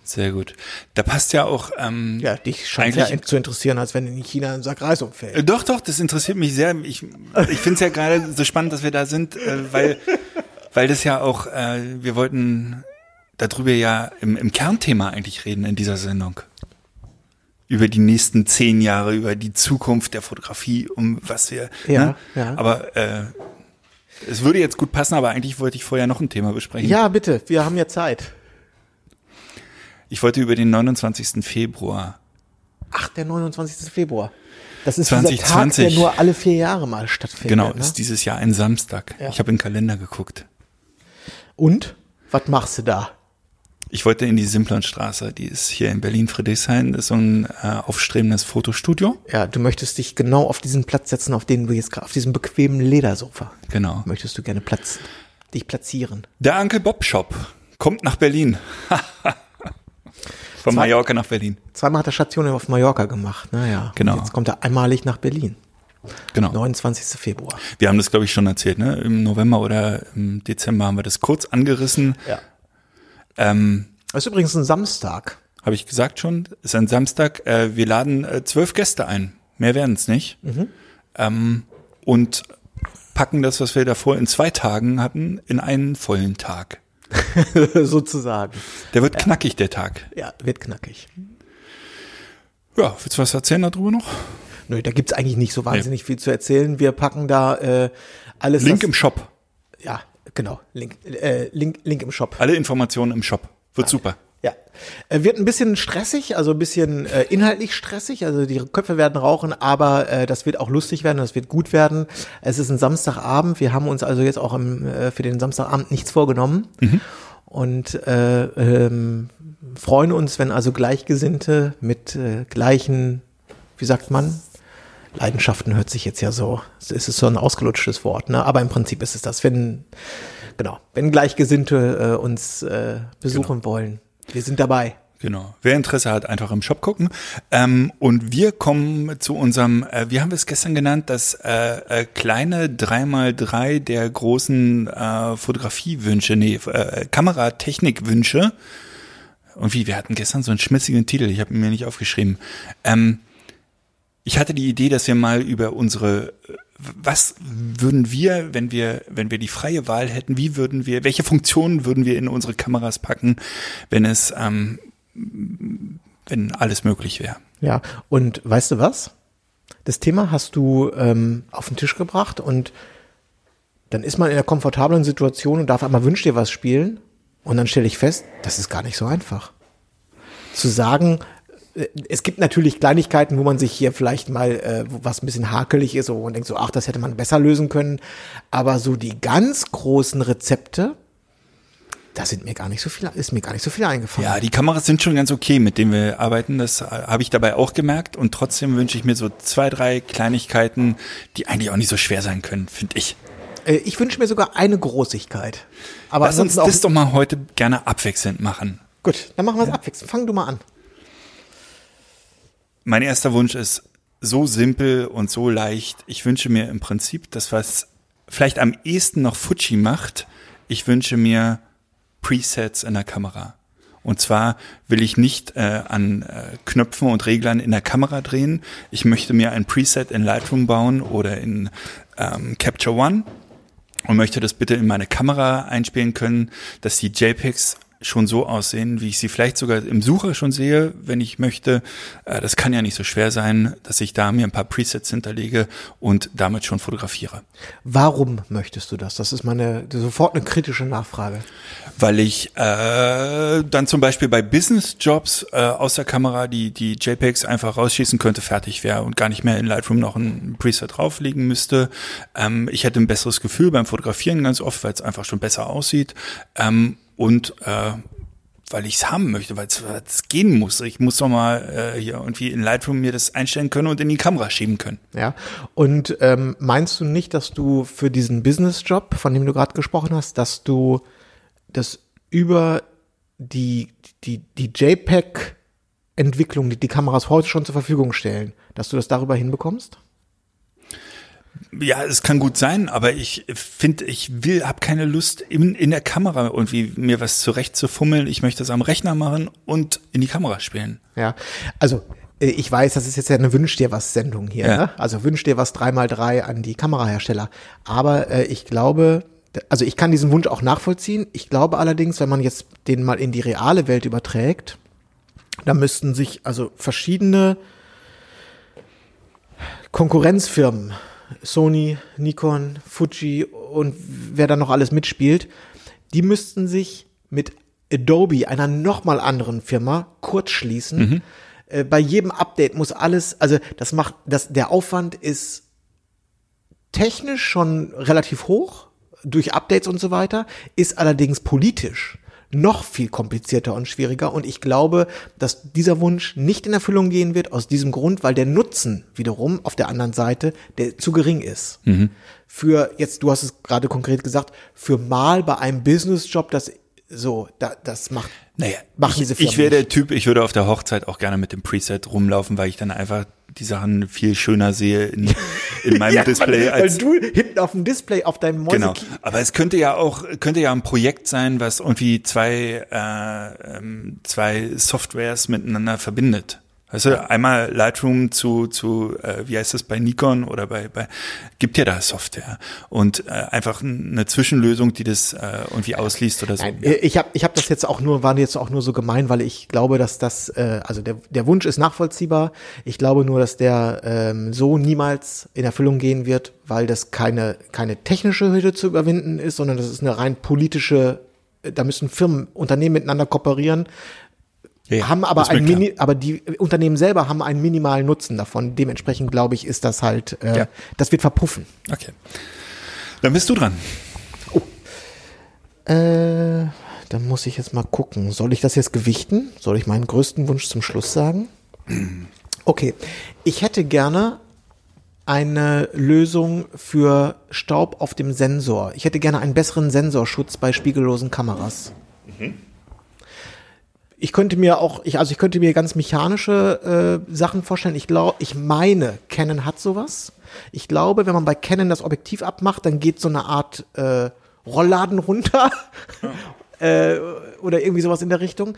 Sehr gut. Da passt ja auch ähm, Ja, dich scheint ja zu interessieren, als wenn in China ein Sack Reis umfällt. Äh, Doch, doch, das interessiert mich sehr. Ich, ich finde es ja gerade so spannend, dass wir da sind, äh, weil, weil das ja auch, äh, wir wollten darüber ja im, im Kernthema eigentlich reden in dieser Sendung. Über die nächsten zehn Jahre, über die Zukunft der Fotografie, um was wir. Ja, ne? ja. Aber äh, es würde jetzt gut passen, aber eigentlich wollte ich vorher noch ein Thema besprechen. Ja, bitte, wir haben ja Zeit. Ich wollte über den 29. Februar. Ach, der 29. Februar. Das ist dieser 2020. Tag, der nur alle vier Jahre mal stattfindet. Genau, ne? ist dieses Jahr ein Samstag. Ja. Ich habe in den Kalender geguckt. Und? Was machst du da? Ich wollte in die Simplonstraße, die ist hier in Berlin-Friedrichshain, das ist so ein äh, aufstrebendes Fotostudio. Ja, du möchtest dich genau auf diesen Platz setzen, auf den du jetzt gerade, auf diesem bequemen Ledersofa. Genau. Möchtest du gerne Platz, dich platzieren. Der Uncle Bob Shop kommt nach Berlin. Von Zwei- Mallorca nach Berlin. Zweimal hat er Stationen auf Mallorca gemacht, naja. Genau. Jetzt kommt er einmalig nach Berlin. Genau. 29. Februar. Wir haben das, glaube ich, schon erzählt, ne? Im November oder im Dezember haben wir das kurz angerissen. Ja. Ähm, Das ist übrigens ein Samstag. Habe ich gesagt schon, ist ein Samstag. Äh, wir laden äh, zwölf Gäste ein. Mehr werden es nicht. Ähm, und packen das, was wir davor in zwei Tagen hatten, in einen vollen Tag. Sozusagen. Der wird knackig, der Tag. Ja, wird knackig. Ja, willst du was erzählen darüber noch? Nö, da gibt's eigentlich nicht so wahnsinnig viel zu erzählen. Wir packen da äh, alles. Link im Shop. Ja, genau. Link, äh, Link, Link im Shop. Alle Informationen im Shop. Wird super. Ja. Äh, Wird ein bisschen stressig, also ein bisschen äh, inhaltlich stressig. Also die Köpfe werden rauchen, aber äh, das wird auch lustig werden, das wird gut werden. Es ist ein Samstagabend. Wir haben uns also jetzt auch im, äh, für den Samstagabend nichts vorgenommen. Und äh, ähm, freuen uns, wenn also Gleichgesinnte mit äh, gleichen, wie sagt man, Leidenschaften hört sich jetzt ja so, es ist so ein ausgelutschtes Wort, ne? aber im Prinzip ist es das, wenn, genau, wenn Gleichgesinnte äh, uns äh, besuchen wollen. Wir sind dabei. Genau. Wer Interesse hat, einfach im Shop gucken. Ähm, und wir kommen zu unserem, äh, wie haben wir es gestern genannt, das äh, äh, kleine 3x3 der großen äh, Fotografiewünsche, nee, äh, Kameratechnikwünsche. Und wie, wir hatten gestern so einen schmissigen Titel, ich habe ihn mir nicht aufgeschrieben. Ähm, ich hatte die Idee, dass wir mal über unsere, äh, was würden wir, wenn wir, wenn wir die freie Wahl hätten, wie würden wir, welche Funktionen würden wir in unsere Kameras packen, wenn es, ähm, wenn alles möglich wäre. Ja, und weißt du was? Das Thema hast du ähm, auf den Tisch gebracht und dann ist man in einer komfortablen Situation und darf einmal wünsch dir was spielen und dann stelle ich fest, das ist gar nicht so einfach. Zu sagen, es gibt natürlich Kleinigkeiten, wo man sich hier vielleicht mal, äh, was ein bisschen hakelig ist, wo man denkt so, ach, das hätte man besser lösen können. Aber so die ganz großen Rezepte, da sind mir gar nicht so viel, ist mir gar nicht so viel eingefallen. Ja, die Kameras sind schon ganz okay, mit denen wir arbeiten. Das äh, habe ich dabei auch gemerkt. Und trotzdem wünsche ich mir so zwei, drei Kleinigkeiten, die eigentlich auch nicht so schwer sein können, finde ich. Äh, Ich wünsche mir sogar eine Großigkeit. Aber Lass uns das doch mal heute gerne abwechselnd machen. gut, dann machen wir es abwechselnd. Fang du mal an. Mein erster Wunsch ist so simpel und so leicht. Ich wünsche mir im Prinzip das, was vielleicht am ehesten noch Fuji macht. Ich wünsche mir Presets in der Kamera. Und zwar will ich nicht äh, an äh, Knöpfen und Reglern in der Kamera drehen. Ich möchte mir ein Preset in Lightroom bauen oder in ähm, Capture One und möchte das bitte in meine Kamera einspielen können, dass die JPEGs schon so aussehen, wie ich sie vielleicht sogar im Sucher schon sehe, wenn ich möchte. Äh, Das kann ja nicht so schwer sein, dass ich da mir ein paar Presets hinterlege und damit schon fotografiere. Warum möchtest du das? Das ist meine sofort eine kritische Nachfrage. Weil ich äh, dann zum Beispiel bei Business-Jobs äh, aus der Kamera die, die JPEGs einfach rausschießen könnte, fertig wäre und gar nicht mehr in Lightroom noch ein Preset drauflegen müsste. Ähm, ich hätte ein besseres Gefühl beim Fotografieren ganz oft, weil es einfach schon besser aussieht. Ähm, und äh, weil ich es haben möchte, weil es gehen muss. Ich muss doch mal äh, hier irgendwie in Lightroom mir das einstellen können und in die Kamera schieben können. Ja. Und ähm, meinst du nicht, dass du für diesen Business-Job, von dem du gerade gesprochen hast, dass du das über die, die, die JPEG-Entwicklung, die die Kameras heute schon zur Verfügung stellen, dass du das darüber hinbekommst? Ja, es kann gut sein, aber ich finde, ich will, habe keine Lust in, in der Kamera irgendwie mir was zurecht zu fummeln. Ich möchte es am Rechner machen und in die Kamera spielen. Ja, also äh, ich weiß, das ist jetzt ja eine Wünsch dir was Sendung hier, Ja. ne? Also Wünsch dir was 3x3 an die Kamerahersteller. Aber äh, ich glaube, also ich kann diesen Wunsch auch nachvollziehen. Ich glaube allerdings, wenn man jetzt den mal in die reale Welt überträgt, da müssten sich also verschiedene Konkurrenzfirmen, Sony, Nikon, Fuji und wer da noch alles mitspielt, die müssten sich mit Adobe, einer nochmal anderen Firma, kurzschließen. Äh, bei jedem Update muss alles, also das macht, das, der Aufwand ist technisch schon relativ hoch durch Updates und so weiter, ist allerdings politisch noch viel komplizierter und schwieriger. Und ich glaube, dass dieser Wunsch nicht in Erfüllung gehen wird, aus diesem Grund, weil der Nutzen wiederum auf der anderen Seite, der zu gering ist. Für, jetzt, du hast es gerade konkret gesagt, für mal bei einem Businessjob, das so, da, das macht, Naja, machen ich, diese Firmen ich wäre der. Typ, ich würde auf der Hochzeit auch gerne mit dem Preset rumlaufen, weil ich dann einfach die Sachen viel schöner sehe in, in meinem Ja, Display weil, als weil du hinten auf dem Display auf deinem Mäuse Genau, aber es könnte ja auch könnte ja ein Projekt sein, was irgendwie zwei äh, ähm, zwei Softwares miteinander verbindet. Weißt du, einmal Lightroom zu zu äh, wie heißt das bei Nikon oder bei bei gibt ja da Software und äh, einfach eine Zwischenlösung, die das äh, irgendwie ausliest oder so. Nein, äh, ich habe ich hab das jetzt auch nur, war jetzt auch nur so gemein, weil ich glaube, dass das, äh, also der, der Wunsch ist nachvollziehbar. Ich glaube nur, dass der ähm, so niemals in Erfüllung gehen wird, weil das keine, keine technische Hürde zu überwinden ist, sondern das ist eine rein politische, äh, da müssen Firmen, Unternehmen miteinander kooperieren, Ja, haben aber ein. Mini, aber die Unternehmen selber haben einen minimalen Nutzen davon. Dementsprechend glaube ich, ist das halt, äh, Ja. das wird verpuffen. Okay. Dann bist du dran. Äh, dann muss ich jetzt mal gucken. Soll ich das jetzt gewichten? Soll ich meinen größten Wunsch zum Schluss sagen? Okay. Ich hätte gerne eine Lösung für Staub auf dem Sensor. Ich hätte gerne einen besseren Sensorschutz bei spiegellosen Kameras. Ich könnte mir auch, ich, also ich könnte mir ganz mechanische äh, Sachen vorstellen. Ich glaube, ich meine, Canon hat sowas. Ich glaube, wenn man bei Canon das Objektiv abmacht, dann geht so eine Art äh, Rollladen runter äh, oder irgendwie sowas in der Richtung.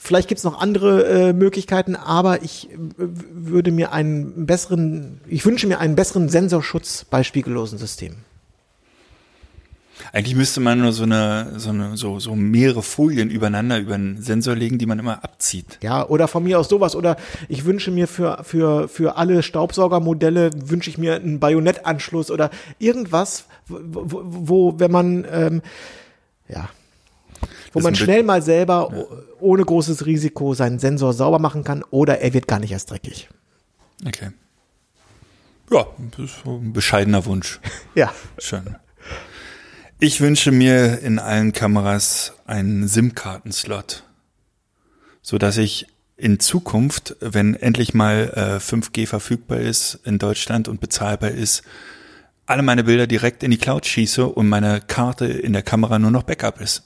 Vielleicht gibt's noch andere äh, Möglichkeiten, aber ich äh, würde mir einen besseren, ich wünsche mir einen besseren Sensorschutz bei spiegellosen Systemen. Eigentlich müsste man nur so eine, so eine, so, so mehrere Folien übereinander über einen Sensor legen, die man immer abzieht. Ja, oder von mir aus sowas. Oder ich wünsche mir für, für, für alle Staubsaugermodelle, wünsche ich mir einen Bajonettanschluss oder irgendwas, wo, wo, wo wenn man, ähm, ja, wo Das man schnell mal selber o- ohne großes Risiko seinen Sensor sauber machen kann oder er wird gar nicht erst dreckig. Okay. Ja, das ist ein bescheidener Wunsch. Ja. Schön. Ich wünsche mir in allen Kameras einen SIM-Kartenslot, so dass ich in Zukunft, wenn endlich mal äh, 5G verfügbar ist in Deutschland und bezahlbar ist, alle meine Bilder direkt in die Cloud schieße und meine Karte in der Kamera nur noch Backup ist.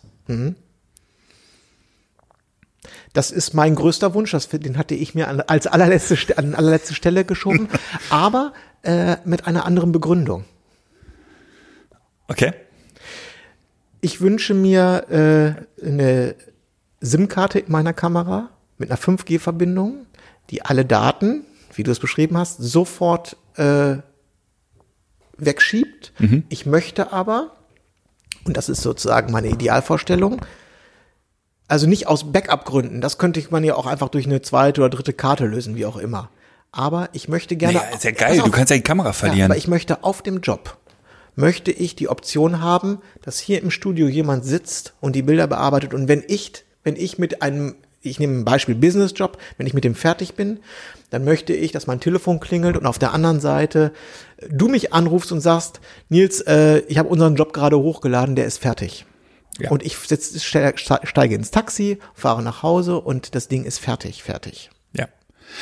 Das ist mein größter Wunsch. Das, den hatte ich mir an, als allerletzte, an allerletzte Stelle geschoben, aber äh, mit einer anderen Begründung. Okay? Ich wünsche mir äh, eine SIM-Karte in meiner Kamera mit einer 5G-Verbindung, die alle Daten, wie du es beschrieben hast, sofort äh, wegschiebt. Ich möchte aber, und das ist sozusagen meine Idealvorstellung, also nicht aus Backup-Gründen, das könnte man ja auch einfach durch eine zweite oder dritte Karte lösen, wie auch immer. Aber ich möchte gerne. Naja, ist ja geil, auf. du kannst ja die Kamera Ja, verlieren. aber ich möchte auf dem Job, möchte ich die Option haben, dass hier im Studio jemand sitzt und die Bilder bearbeitet und wenn ich, wenn ich mit einem, ich nehme ein Beispiel Businessjob, wenn ich mit dem fertig bin, dann möchte ich, dass mein Telefon klingelt und auf der anderen Seite du mich anrufst und sagst, Nils, äh, ich habe unseren Job gerade hochgeladen, der ist fertig. Ja. Und ich steige ins Taxi, fahre nach Hause und das Ding ist fertig, fertig.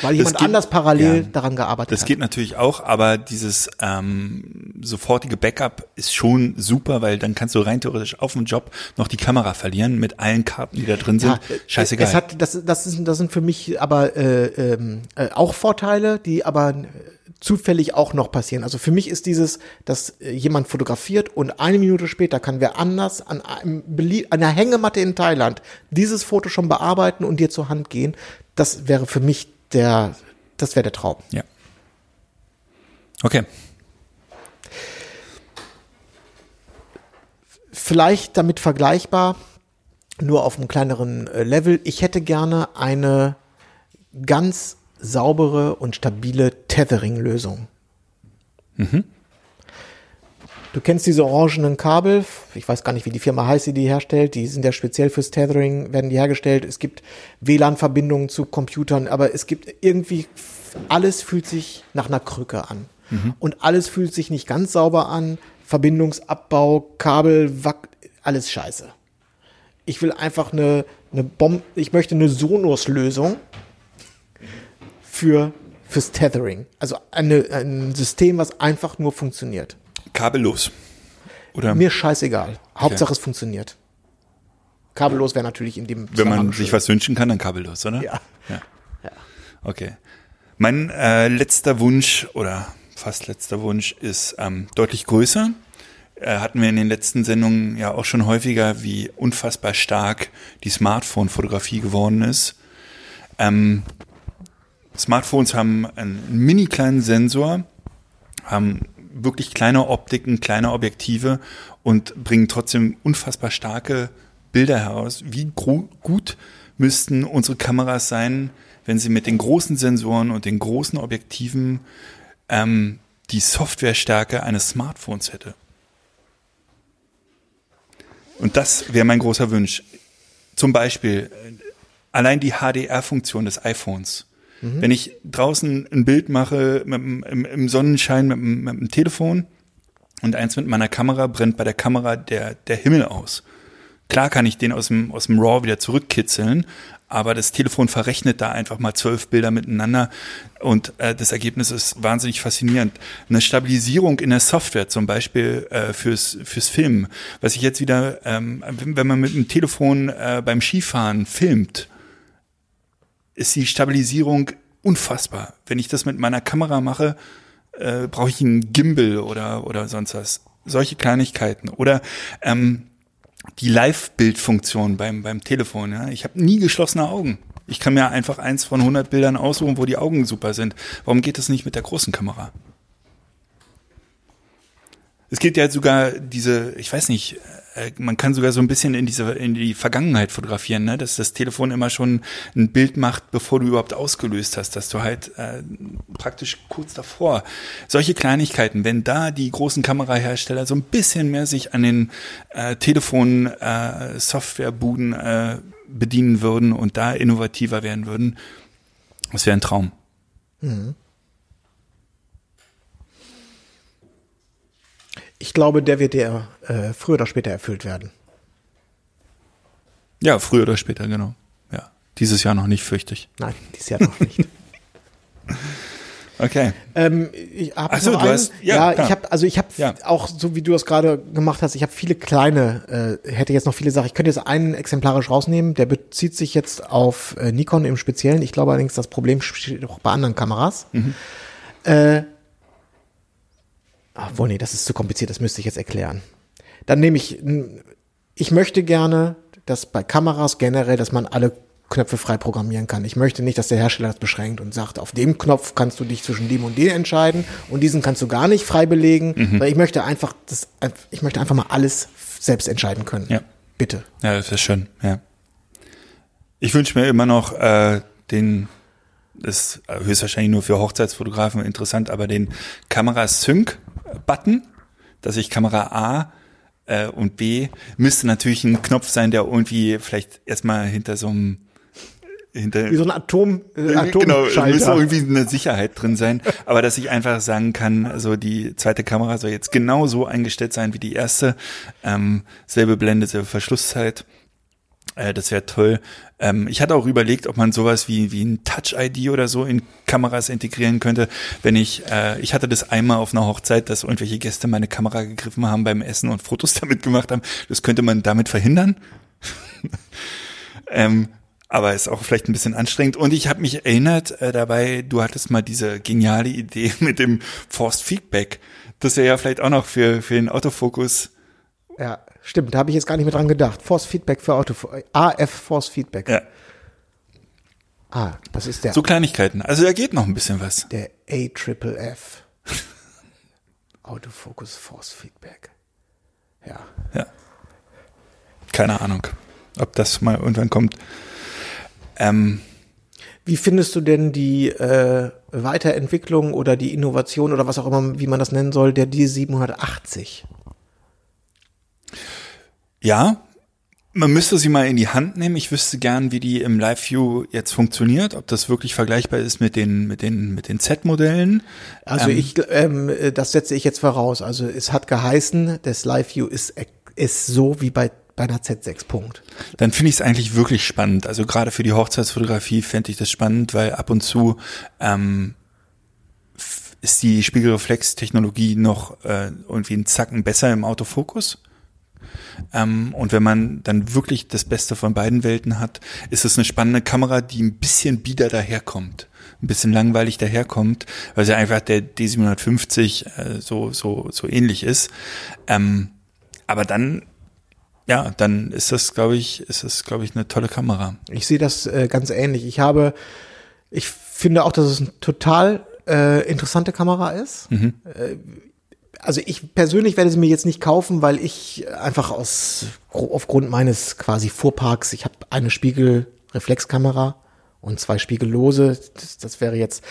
Weil Das jemand geht- anders parallel ja. daran gearbeitet Das hat. geht natürlich auch, aber dieses ähm, sofortige Backup ist schon super, weil dann kannst du rein theoretisch auf dem Job noch die Kamera verlieren mit allen Karten, die da drin sind. Ja, Scheißegal. Es hat, das, das, ist, das sind für mich aber äh, ähm, äh, auch Vorteile, die aber äh, zufällig auch noch passieren. Also für mich ist dieses, dass äh, jemand fotografiert und eine Minute später kann wer anders an einem Belie an einer Hängematte in Thailand dieses Foto schon bearbeiten und dir zur Hand gehen. Das wäre für mich der, das wäre der Traum. ja. Okay. vielleicht damit vergleichbar, nur auf einem kleineren äh, Level. Ich hätte gerne eine ganz saubere und stabile Tethering-Lösung. Du kennst diese orangenen Kabel. Ich weiß gar nicht, wie die Firma heißt, die die herstellt. Die sind ja speziell fürs Tethering, werden die hergestellt. Es gibt WLAN-Verbindungen zu Computern, aber es gibt irgendwie, alles fühlt sich nach einer Krücke an. Und alles fühlt sich nicht ganz sauber an. Verbindungsabbau, Kabel, Wack, alles scheiße. Ich will einfach eine, eine Bombe, ich möchte eine Sonos-Lösung für, fürs Tethering. Also eine, ein System, was einfach nur funktioniert. Kabellos. Oder Mir scheißegal. Hauptsache es funktioniert. Kabellos wäre natürlich in dem wenn man sich was wünschen kann, dann kabellos, oder? Ja. ja. Okay. Mein äh, letzter Wunsch oder fast letzter Wunsch ist ähm, deutlich größer. Äh, hatten wir in den letzten Sendungen ja auch schon häufiger, wie unfassbar stark die Smartphone-Fotografie geworden ist. Ähm, Smartphones haben einen mini kleinen Sensor, haben wirklich kleine Optiken, kleine Objektive und bringen trotzdem unfassbar starke Bilder heraus. Wie gut müssten unsere Kameras sein, wenn sie mit den großen Sensoren und den großen Objektiven ähm, die Softwarestärke eines Smartphones hätte. Und das wäre mein großer Wunsch. Zum Beispiel äh, allein die HDR-Funktion des iPhones. Wenn ich draußen ein Bild mache mit, im, im Sonnenschein mit, mit dem Telefon und eins mit meiner Kamera, brennt bei der Kamera der, der Himmel aus. Klar kann ich den aus dem, aus dem RAW wieder zurückkitzeln, aber das Telefon verrechnet da einfach mal zwölf Bilder miteinander und äh, das Ergebnis ist wahnsinnig faszinierend. Eine Stabilisierung in der Software zum Beispiel äh, fürs, fürs Filmen, was ich jetzt wieder, ähm, wenn, wenn man mit dem Telefon äh, beim Skifahren filmt, ist die Stabilisierung unfassbar. Wenn ich das mit meiner Kamera mache, äh, brauche ich einen Gimbal oder, oder sonst was. Solche Kleinigkeiten. Oder ähm, die Live-Bildfunktion beim, beim Telefon. Ja? Ich habe nie geschlossene Augen. Ich kann mir einfach eins von 100 Bildern aussuchen, wo die Augen super sind. Warum geht das nicht mit der großen Kamera? Es gibt ja sogar diese, ich weiß nicht, äh, man kann sogar so ein bisschen in diese in die Vergangenheit fotografieren, ne? dass das Telefon immer schon ein Bild macht, bevor du überhaupt ausgelöst hast, dass du halt äh, praktisch kurz davor solche Kleinigkeiten, wenn da die großen Kamerahersteller so ein bisschen mehr sich an den äh, Telefon äh, Softwarebuden äh, bedienen würden und da innovativer werden würden, das wäre ein Traum. Ich glaube, der wird dir äh, früher oder später erfüllt werden. Ja, früher oder später, genau. Ja, dieses Jahr noch nicht, fürchte ich. Nein, dieses Jahr noch nicht. Okay. Ähm, ich hab Ach so, einen. hast- ja, ja, ich habe also ich habe Ja. auch so wie du das gerade gemacht hast, ich habe viele kleine, äh, hätte jetzt noch viele Sachen. Ich könnte jetzt einen exemplarisch rausnehmen, der bezieht sich jetzt auf äh, Nikon im Speziellen. Ich glaube allerdings, das Problem steht auch bei anderen Kameras. Mhm. Äh, obwohl, nee, das ist zu kompliziert, das müsste ich jetzt erklären. Dann nehme ich, ich möchte gerne, dass bei Kameras generell, dass man alle Knöpfe frei programmieren kann. Ich möchte nicht, dass der Hersteller das beschränkt und sagt, auf dem Knopf kannst du dich zwischen dem und dem entscheiden und diesen kannst du gar nicht frei belegen, Mhm. weil ich möchte einfach das, ich möchte einfach mal alles selbst entscheiden können. Ja. Bitte. Ja, das ist schön, ja. Ich wünsche mir immer noch äh, den, das ist höchstwahrscheinlich nur für Hochzeitsfotografen interessant, aber den Kamera-Sync-Button, dass ich Kamera A äh, und B müsste natürlich ein Knopf sein, der irgendwie vielleicht erstmal hinter so einem hinter Wie so ein Atom, äh, Genau, es müsste irgendwie eine Sicherheit drin sein, aber dass ich einfach sagen kann, also die zweite Kamera soll jetzt genau so eingestellt sein wie die erste, ähm, selbe Blende, selbe Verschlusszeit. Äh, das wäre toll. Ähm, ich hatte auch überlegt, ob man sowas wie, wie ein Touch-ID oder so in Kameras integrieren könnte. Wenn ich, äh, ich hatte das einmal auf einer Hochzeit, dass irgendwelche Gäste meine Kamera gegriffen haben beim Essen und Fotos damit gemacht haben. Das könnte man damit verhindern. ähm, aber ist auch vielleicht ein bisschen anstrengend. Und ich habe mich erinnert äh, dabei, du hattest mal diese geniale Idee mit dem Forced Feedback. Das wäre ja vielleicht auch noch für, für den Autofokus. Ja, stimmt, da habe ich jetzt gar nicht mehr dran gedacht. Force Feedback für Auto, AF Force Feedback. Ja, Ah, das ist der, so Kleinigkeiten. Also da geht noch ein bisschen was. der A-Triple-F. Autofocus Force Feedback. Ja. Ja. Keine Ahnung, ob das mal irgendwann kommt. Ähm, Wie findest du denn die äh, Weiterentwicklung oder die Innovation oder was auch immer, wie man das nennen soll, der D780? Ja, man müsste sie mal in die Hand nehmen. Ich wüsste gern, wie die im Live-View jetzt funktioniert, ob das wirklich vergleichbar ist mit den, mit den, mit den Z-Modellen. Also Ähm, ich, ähm, äh, das setze ich jetzt voraus. Also es hat geheißen, das Live View ist, ist so wie bei, deiner Z6 Punkt. Dann finde ich es eigentlich wirklich spannend. Also gerade für die Hochzeitsfotografie fände ich das spannend, weil ab und zu ähm, ist die Spiegelreflextechnologie noch äh, irgendwie einen Zacken besser im Autofokus. Ähm, und wenn man dann wirklich das Beste von beiden Welten hat, ist es eine spannende Kamera, die ein bisschen bieder daherkommt. Ein bisschen langweilig daherkommt, weil sie einfach der D750 äh, so, so, so ähnlich ist. Ähm, aber dann, ja, dann ist das, glaube ich, ist das, glaube ich, eine tolle Kamera. Ich sehe das äh, ganz ähnlich. Ich habe, ich finde auch, dass es eine total äh, interessante Kamera ist. Äh, also ich persönlich werde sie mir jetzt nicht kaufen, weil ich einfach aus aufgrund meines quasi Fuhrparks, ich habe eine Spiegelreflexkamera und zwei Spiegellose. Das, das wäre jetzt,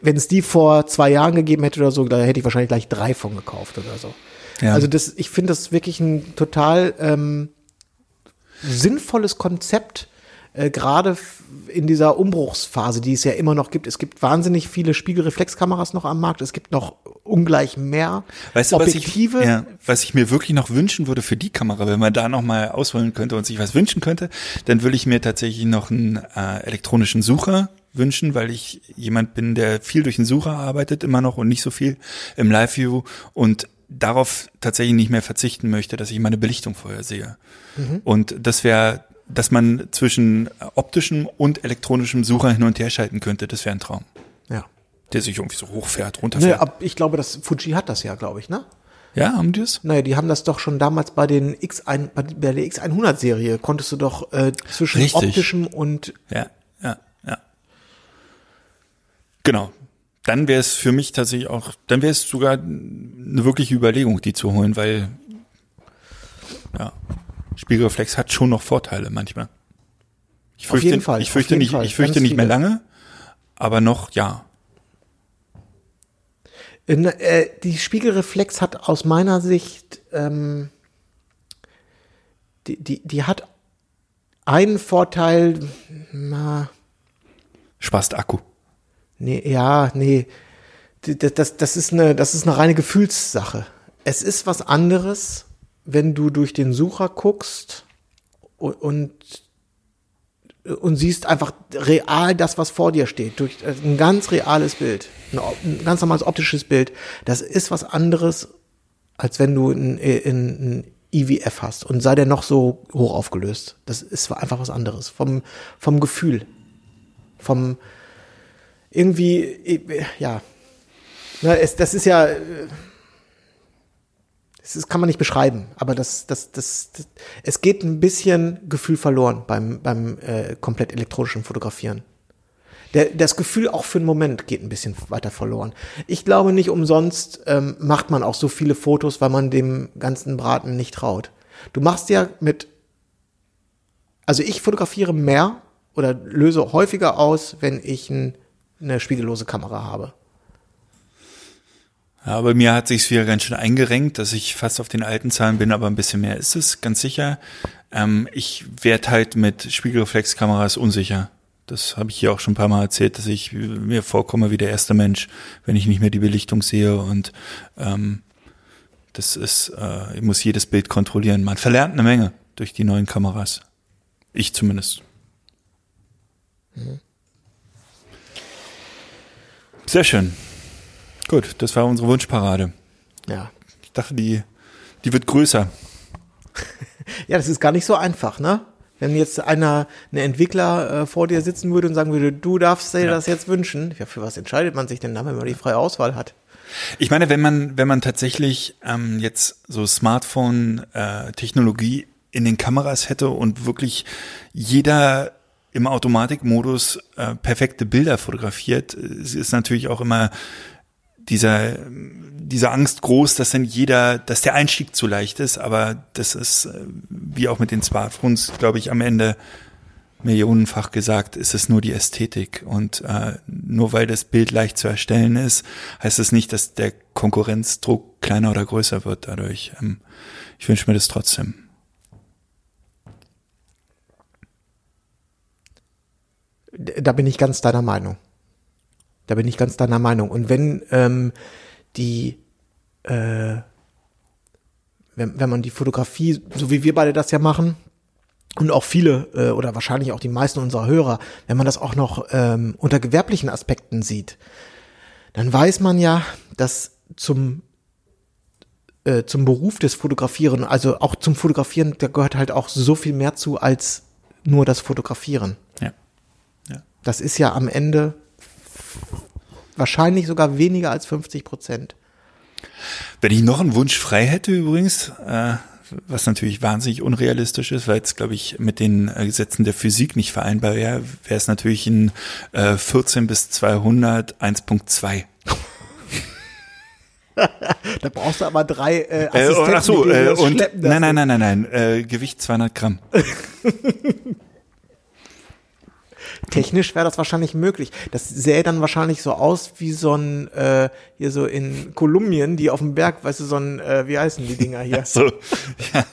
wenn es die vor zwei Jahren gegeben hätte oder so, da hätte ich wahrscheinlich gleich drei von gekauft oder so. Ja. Also das, ich finde das wirklich ein total ähm, sinnvolles Konzept, äh, gerade in dieser Umbruchsphase, die es ja immer noch gibt. Es gibt wahnsinnig viele Spiegelreflexkameras noch am Markt. Es gibt noch ungleich mehr Weißt du, Objektive. was ich, ja, was ich mir wirklich noch wünschen würde für die Kamera, wenn man da noch mal ausholen könnte und sich was wünschen könnte, dann würde ich mir tatsächlich noch einen äh, elektronischen Sucher wünschen, weil ich jemand bin, der viel durch den Sucher arbeitet immer noch und nicht so viel im Live-View und darauf tatsächlich nicht mehr verzichten möchte, dass ich meine Belichtung vorher sehe. Und das wäre, dass man zwischen optischem und elektronischem Sucher hin und her schalten könnte, das wäre ein Traum. Ja. Der sich irgendwie so hochfährt, runterfährt. ab, ich glaube, das Fuji hat das ja, glaube ich, ne? ja, haben die das? Naja, die haben das doch schon damals bei den X1, bei der X100-Serie konntest du doch äh, zwischen Richtig. optischem und Ja, ja, ja. Genau. Dann wäre es für mich tatsächlich auch, dann wäre es sogar eine wirkliche Überlegung, die zu holen, weil ja, Spiegelreflex hat schon noch Vorteile manchmal. Ich Auf fürchte, jeden Fall, ich fürchte nicht, Fall, ich fürchte ganz nicht mehr viele. lange, aber noch ja. In, äh, die Spiegelreflex hat aus meiner Sicht, ähm, die, die, die hat einen Vorteil, na, Spast Akku. nee, ja, nee, das, das, das, ist eine, das ist eine reine Gefühlssache. Es ist was anderes, wenn du durch den Sucher guckst und, und, und siehst einfach real das, was vor dir steht. Durch äh, ein ganz reales Bild, ein, ganz normales optisches Bild. Das ist was anderes, als wenn du ein, ein, ein IWF hast und sei der noch so hoch aufgelöst. Das ist einfach was anderes. Vom, vom Gefühl. Vom irgendwie, äh, ja. Na, es, das ist ja. Das kann man nicht beschreiben, aber das, das, das, das, es geht ein bisschen Gefühl verloren beim, beim äh, komplett elektronischen Fotografieren. Der, das Gefühl auch für einen Moment geht ein bisschen weiter verloren. Ich glaube nicht umsonst ähm, macht man auch so viele Fotos, weil man dem ganzen Braten nicht traut. Du machst ja mit, also ich fotografiere mehr oder löse häufiger aus, wenn ich ein, eine spiegellose Kamera habe. Ja, bei mir hat sich's wieder ganz schön eingerenkt, dass ich fast auf den alten Zahlen bin, aber ein bisschen mehr ist es, ganz sicher. Ähm, ich werde halt mit Spiegelreflexkameras unsicher. Das habe ich hier auch schon ein paar Mal erzählt, dass ich mir vorkomme wie der erste Mensch, wenn ich nicht mehr die Belichtung sehe und ähm, das ist, äh, ich muss jedes Bild kontrollieren. Man verlernt eine Menge durch die neuen Kameras. Ich zumindest. Sehr schön. Gut, das war unsere Wunschparade. Ja. Ich dachte, die, die wird größer. Ja, das ist gar nicht so einfach, ne? Wenn jetzt einer, ein Entwickler äh, vor dir sitzen würde und sagen würde, du darfst dir Ja. das jetzt wünschen, ja, für was entscheidet man sich denn dann, wenn man die freie Auswahl hat? Ich meine, wenn man, wenn man tatsächlich ähm, jetzt so Smartphone-Technologie in den Kameras hätte und wirklich jeder im Automatikmodus äh, perfekte Bilder fotografiert, es ist natürlich auch immer dieser, diese Angst groß, dass dann jeder, dass der Einstieg zu leicht ist, aber das ist, äh, wie auch mit den Smartphones, glaube ich, am Ende millionenfach gesagt, ist es nur die Ästhetik. Und äh, nur weil das Bild leicht zu erstellen ist, heißt es nicht, dass der Konkurrenzdruck kleiner oder größer wird dadurch. Ähm, ich wünsche mir das trotzdem. Da bin ich ganz deiner Meinung. Da bin ich ganz deiner Meinung. Und wenn ähm, die, äh, wenn, wenn man die Fotografie, so wie wir beide das ja machen, und auch viele äh, oder wahrscheinlich auch die meisten unserer Hörer, wenn man das auch noch ähm, unter gewerblichen Aspekten sieht, dann weiß man ja, dass zum äh, zum Beruf des Fotografieren, also auch zum Fotografieren, da gehört halt auch so viel mehr zu als nur das Fotografieren. Ja. ja. Das ist ja am Ende wahrscheinlich sogar weniger als 50 Prozent. Wenn ich noch einen Wunsch frei hätte übrigens, äh, was natürlich wahnsinnig unrealistisch ist, weil es, glaube ich, mit den äh, Gesetzen der Physik nicht vereinbar wäre, wäre es natürlich in äh, 14 bis 200 1.2. da brauchst du aber drei äh, Äh, Assistenten, ach so, die äh, und, nein, nein, nein, nein, nein, äh, Gewicht 200 Gramm. Technisch wäre das wahrscheinlich möglich. Das sähe dann wahrscheinlich so aus wie so ein, äh, hier so in Kolumbien, die auf dem Berg, weißt du, so ein, äh, wie heißen die Dinger hier? So, ja,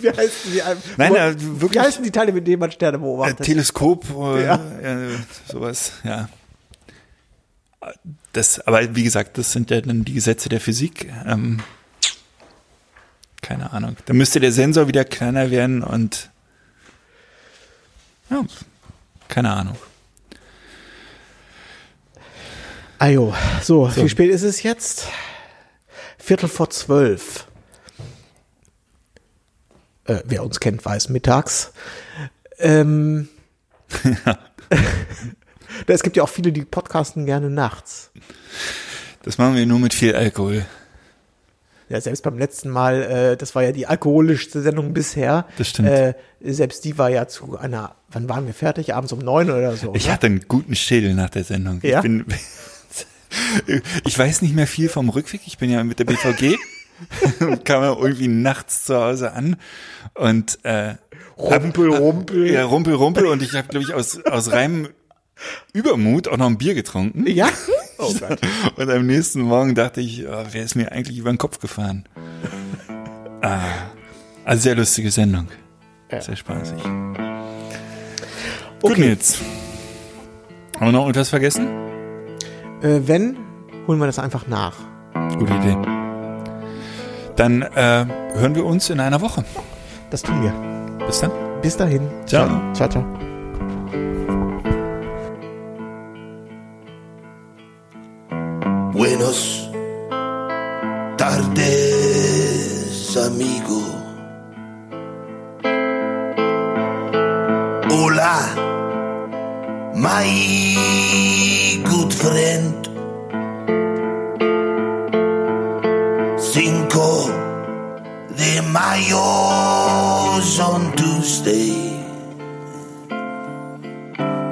Wie heißen die? äh, Nein, wo, äh, Wie wirklich- heißen die Teile, mit denen man Sterne äh, beobachtet? Teleskop, äh, Ja. äh, sowas, ja. Das, aber wie gesagt, das sind ja dann die Gesetze der Physik. Ähm, keine Ahnung. Da müsste der Sensor wieder kleiner werden und ja, keine Ahnung. Ajo, so, wie spät ist es jetzt? Viertel vor zwölf. Äh, wer uns kennt, weiß mittags. Ähm, es gibt ja auch viele, die podcasten gerne nachts. Das machen wir nur mit viel Alkohol. Ja, selbst beim letzten Mal, äh, das war ja die alkoholischste Sendung bisher. Das stimmt. Äh, selbst die war ja zu einer, wann waren wir fertig? Abends um neun oder so. Ich oder? hatte einen guten Schädel nach der Sendung. Ja? Ich, bin, ich weiß nicht mehr viel vom Rückweg. Ich bin ja mit der BVG. kam ja irgendwie nachts zu Hause an und äh, Rumpel, Rumpel. ja, Rumpel, Rumpel und ich habe, glaube ich, aus, aus reinem Übermut auch noch ein Bier getrunken. Ja? Oh. Und am nächsten Morgen dachte ich, oh, wer ist mir eigentlich über den Kopf gefahren? Ah, also sehr lustige Sendung. Sehr spaßig. Gut, Okay. Nils. Haben wir noch irgendwas vergessen? Äh, wenn, holen wir das einfach nach. Gute Idee. Dann äh, hören wir uns in einer Woche. Das tun wir. Bis dann. Bis dahin. Ciao. Ciao, ciao. Buenos tardes, amigo. Hola, my good friend. Cinco de Mayo on Tuesday.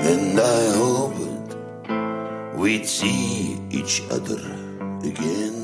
And I hoped we'd see each other again.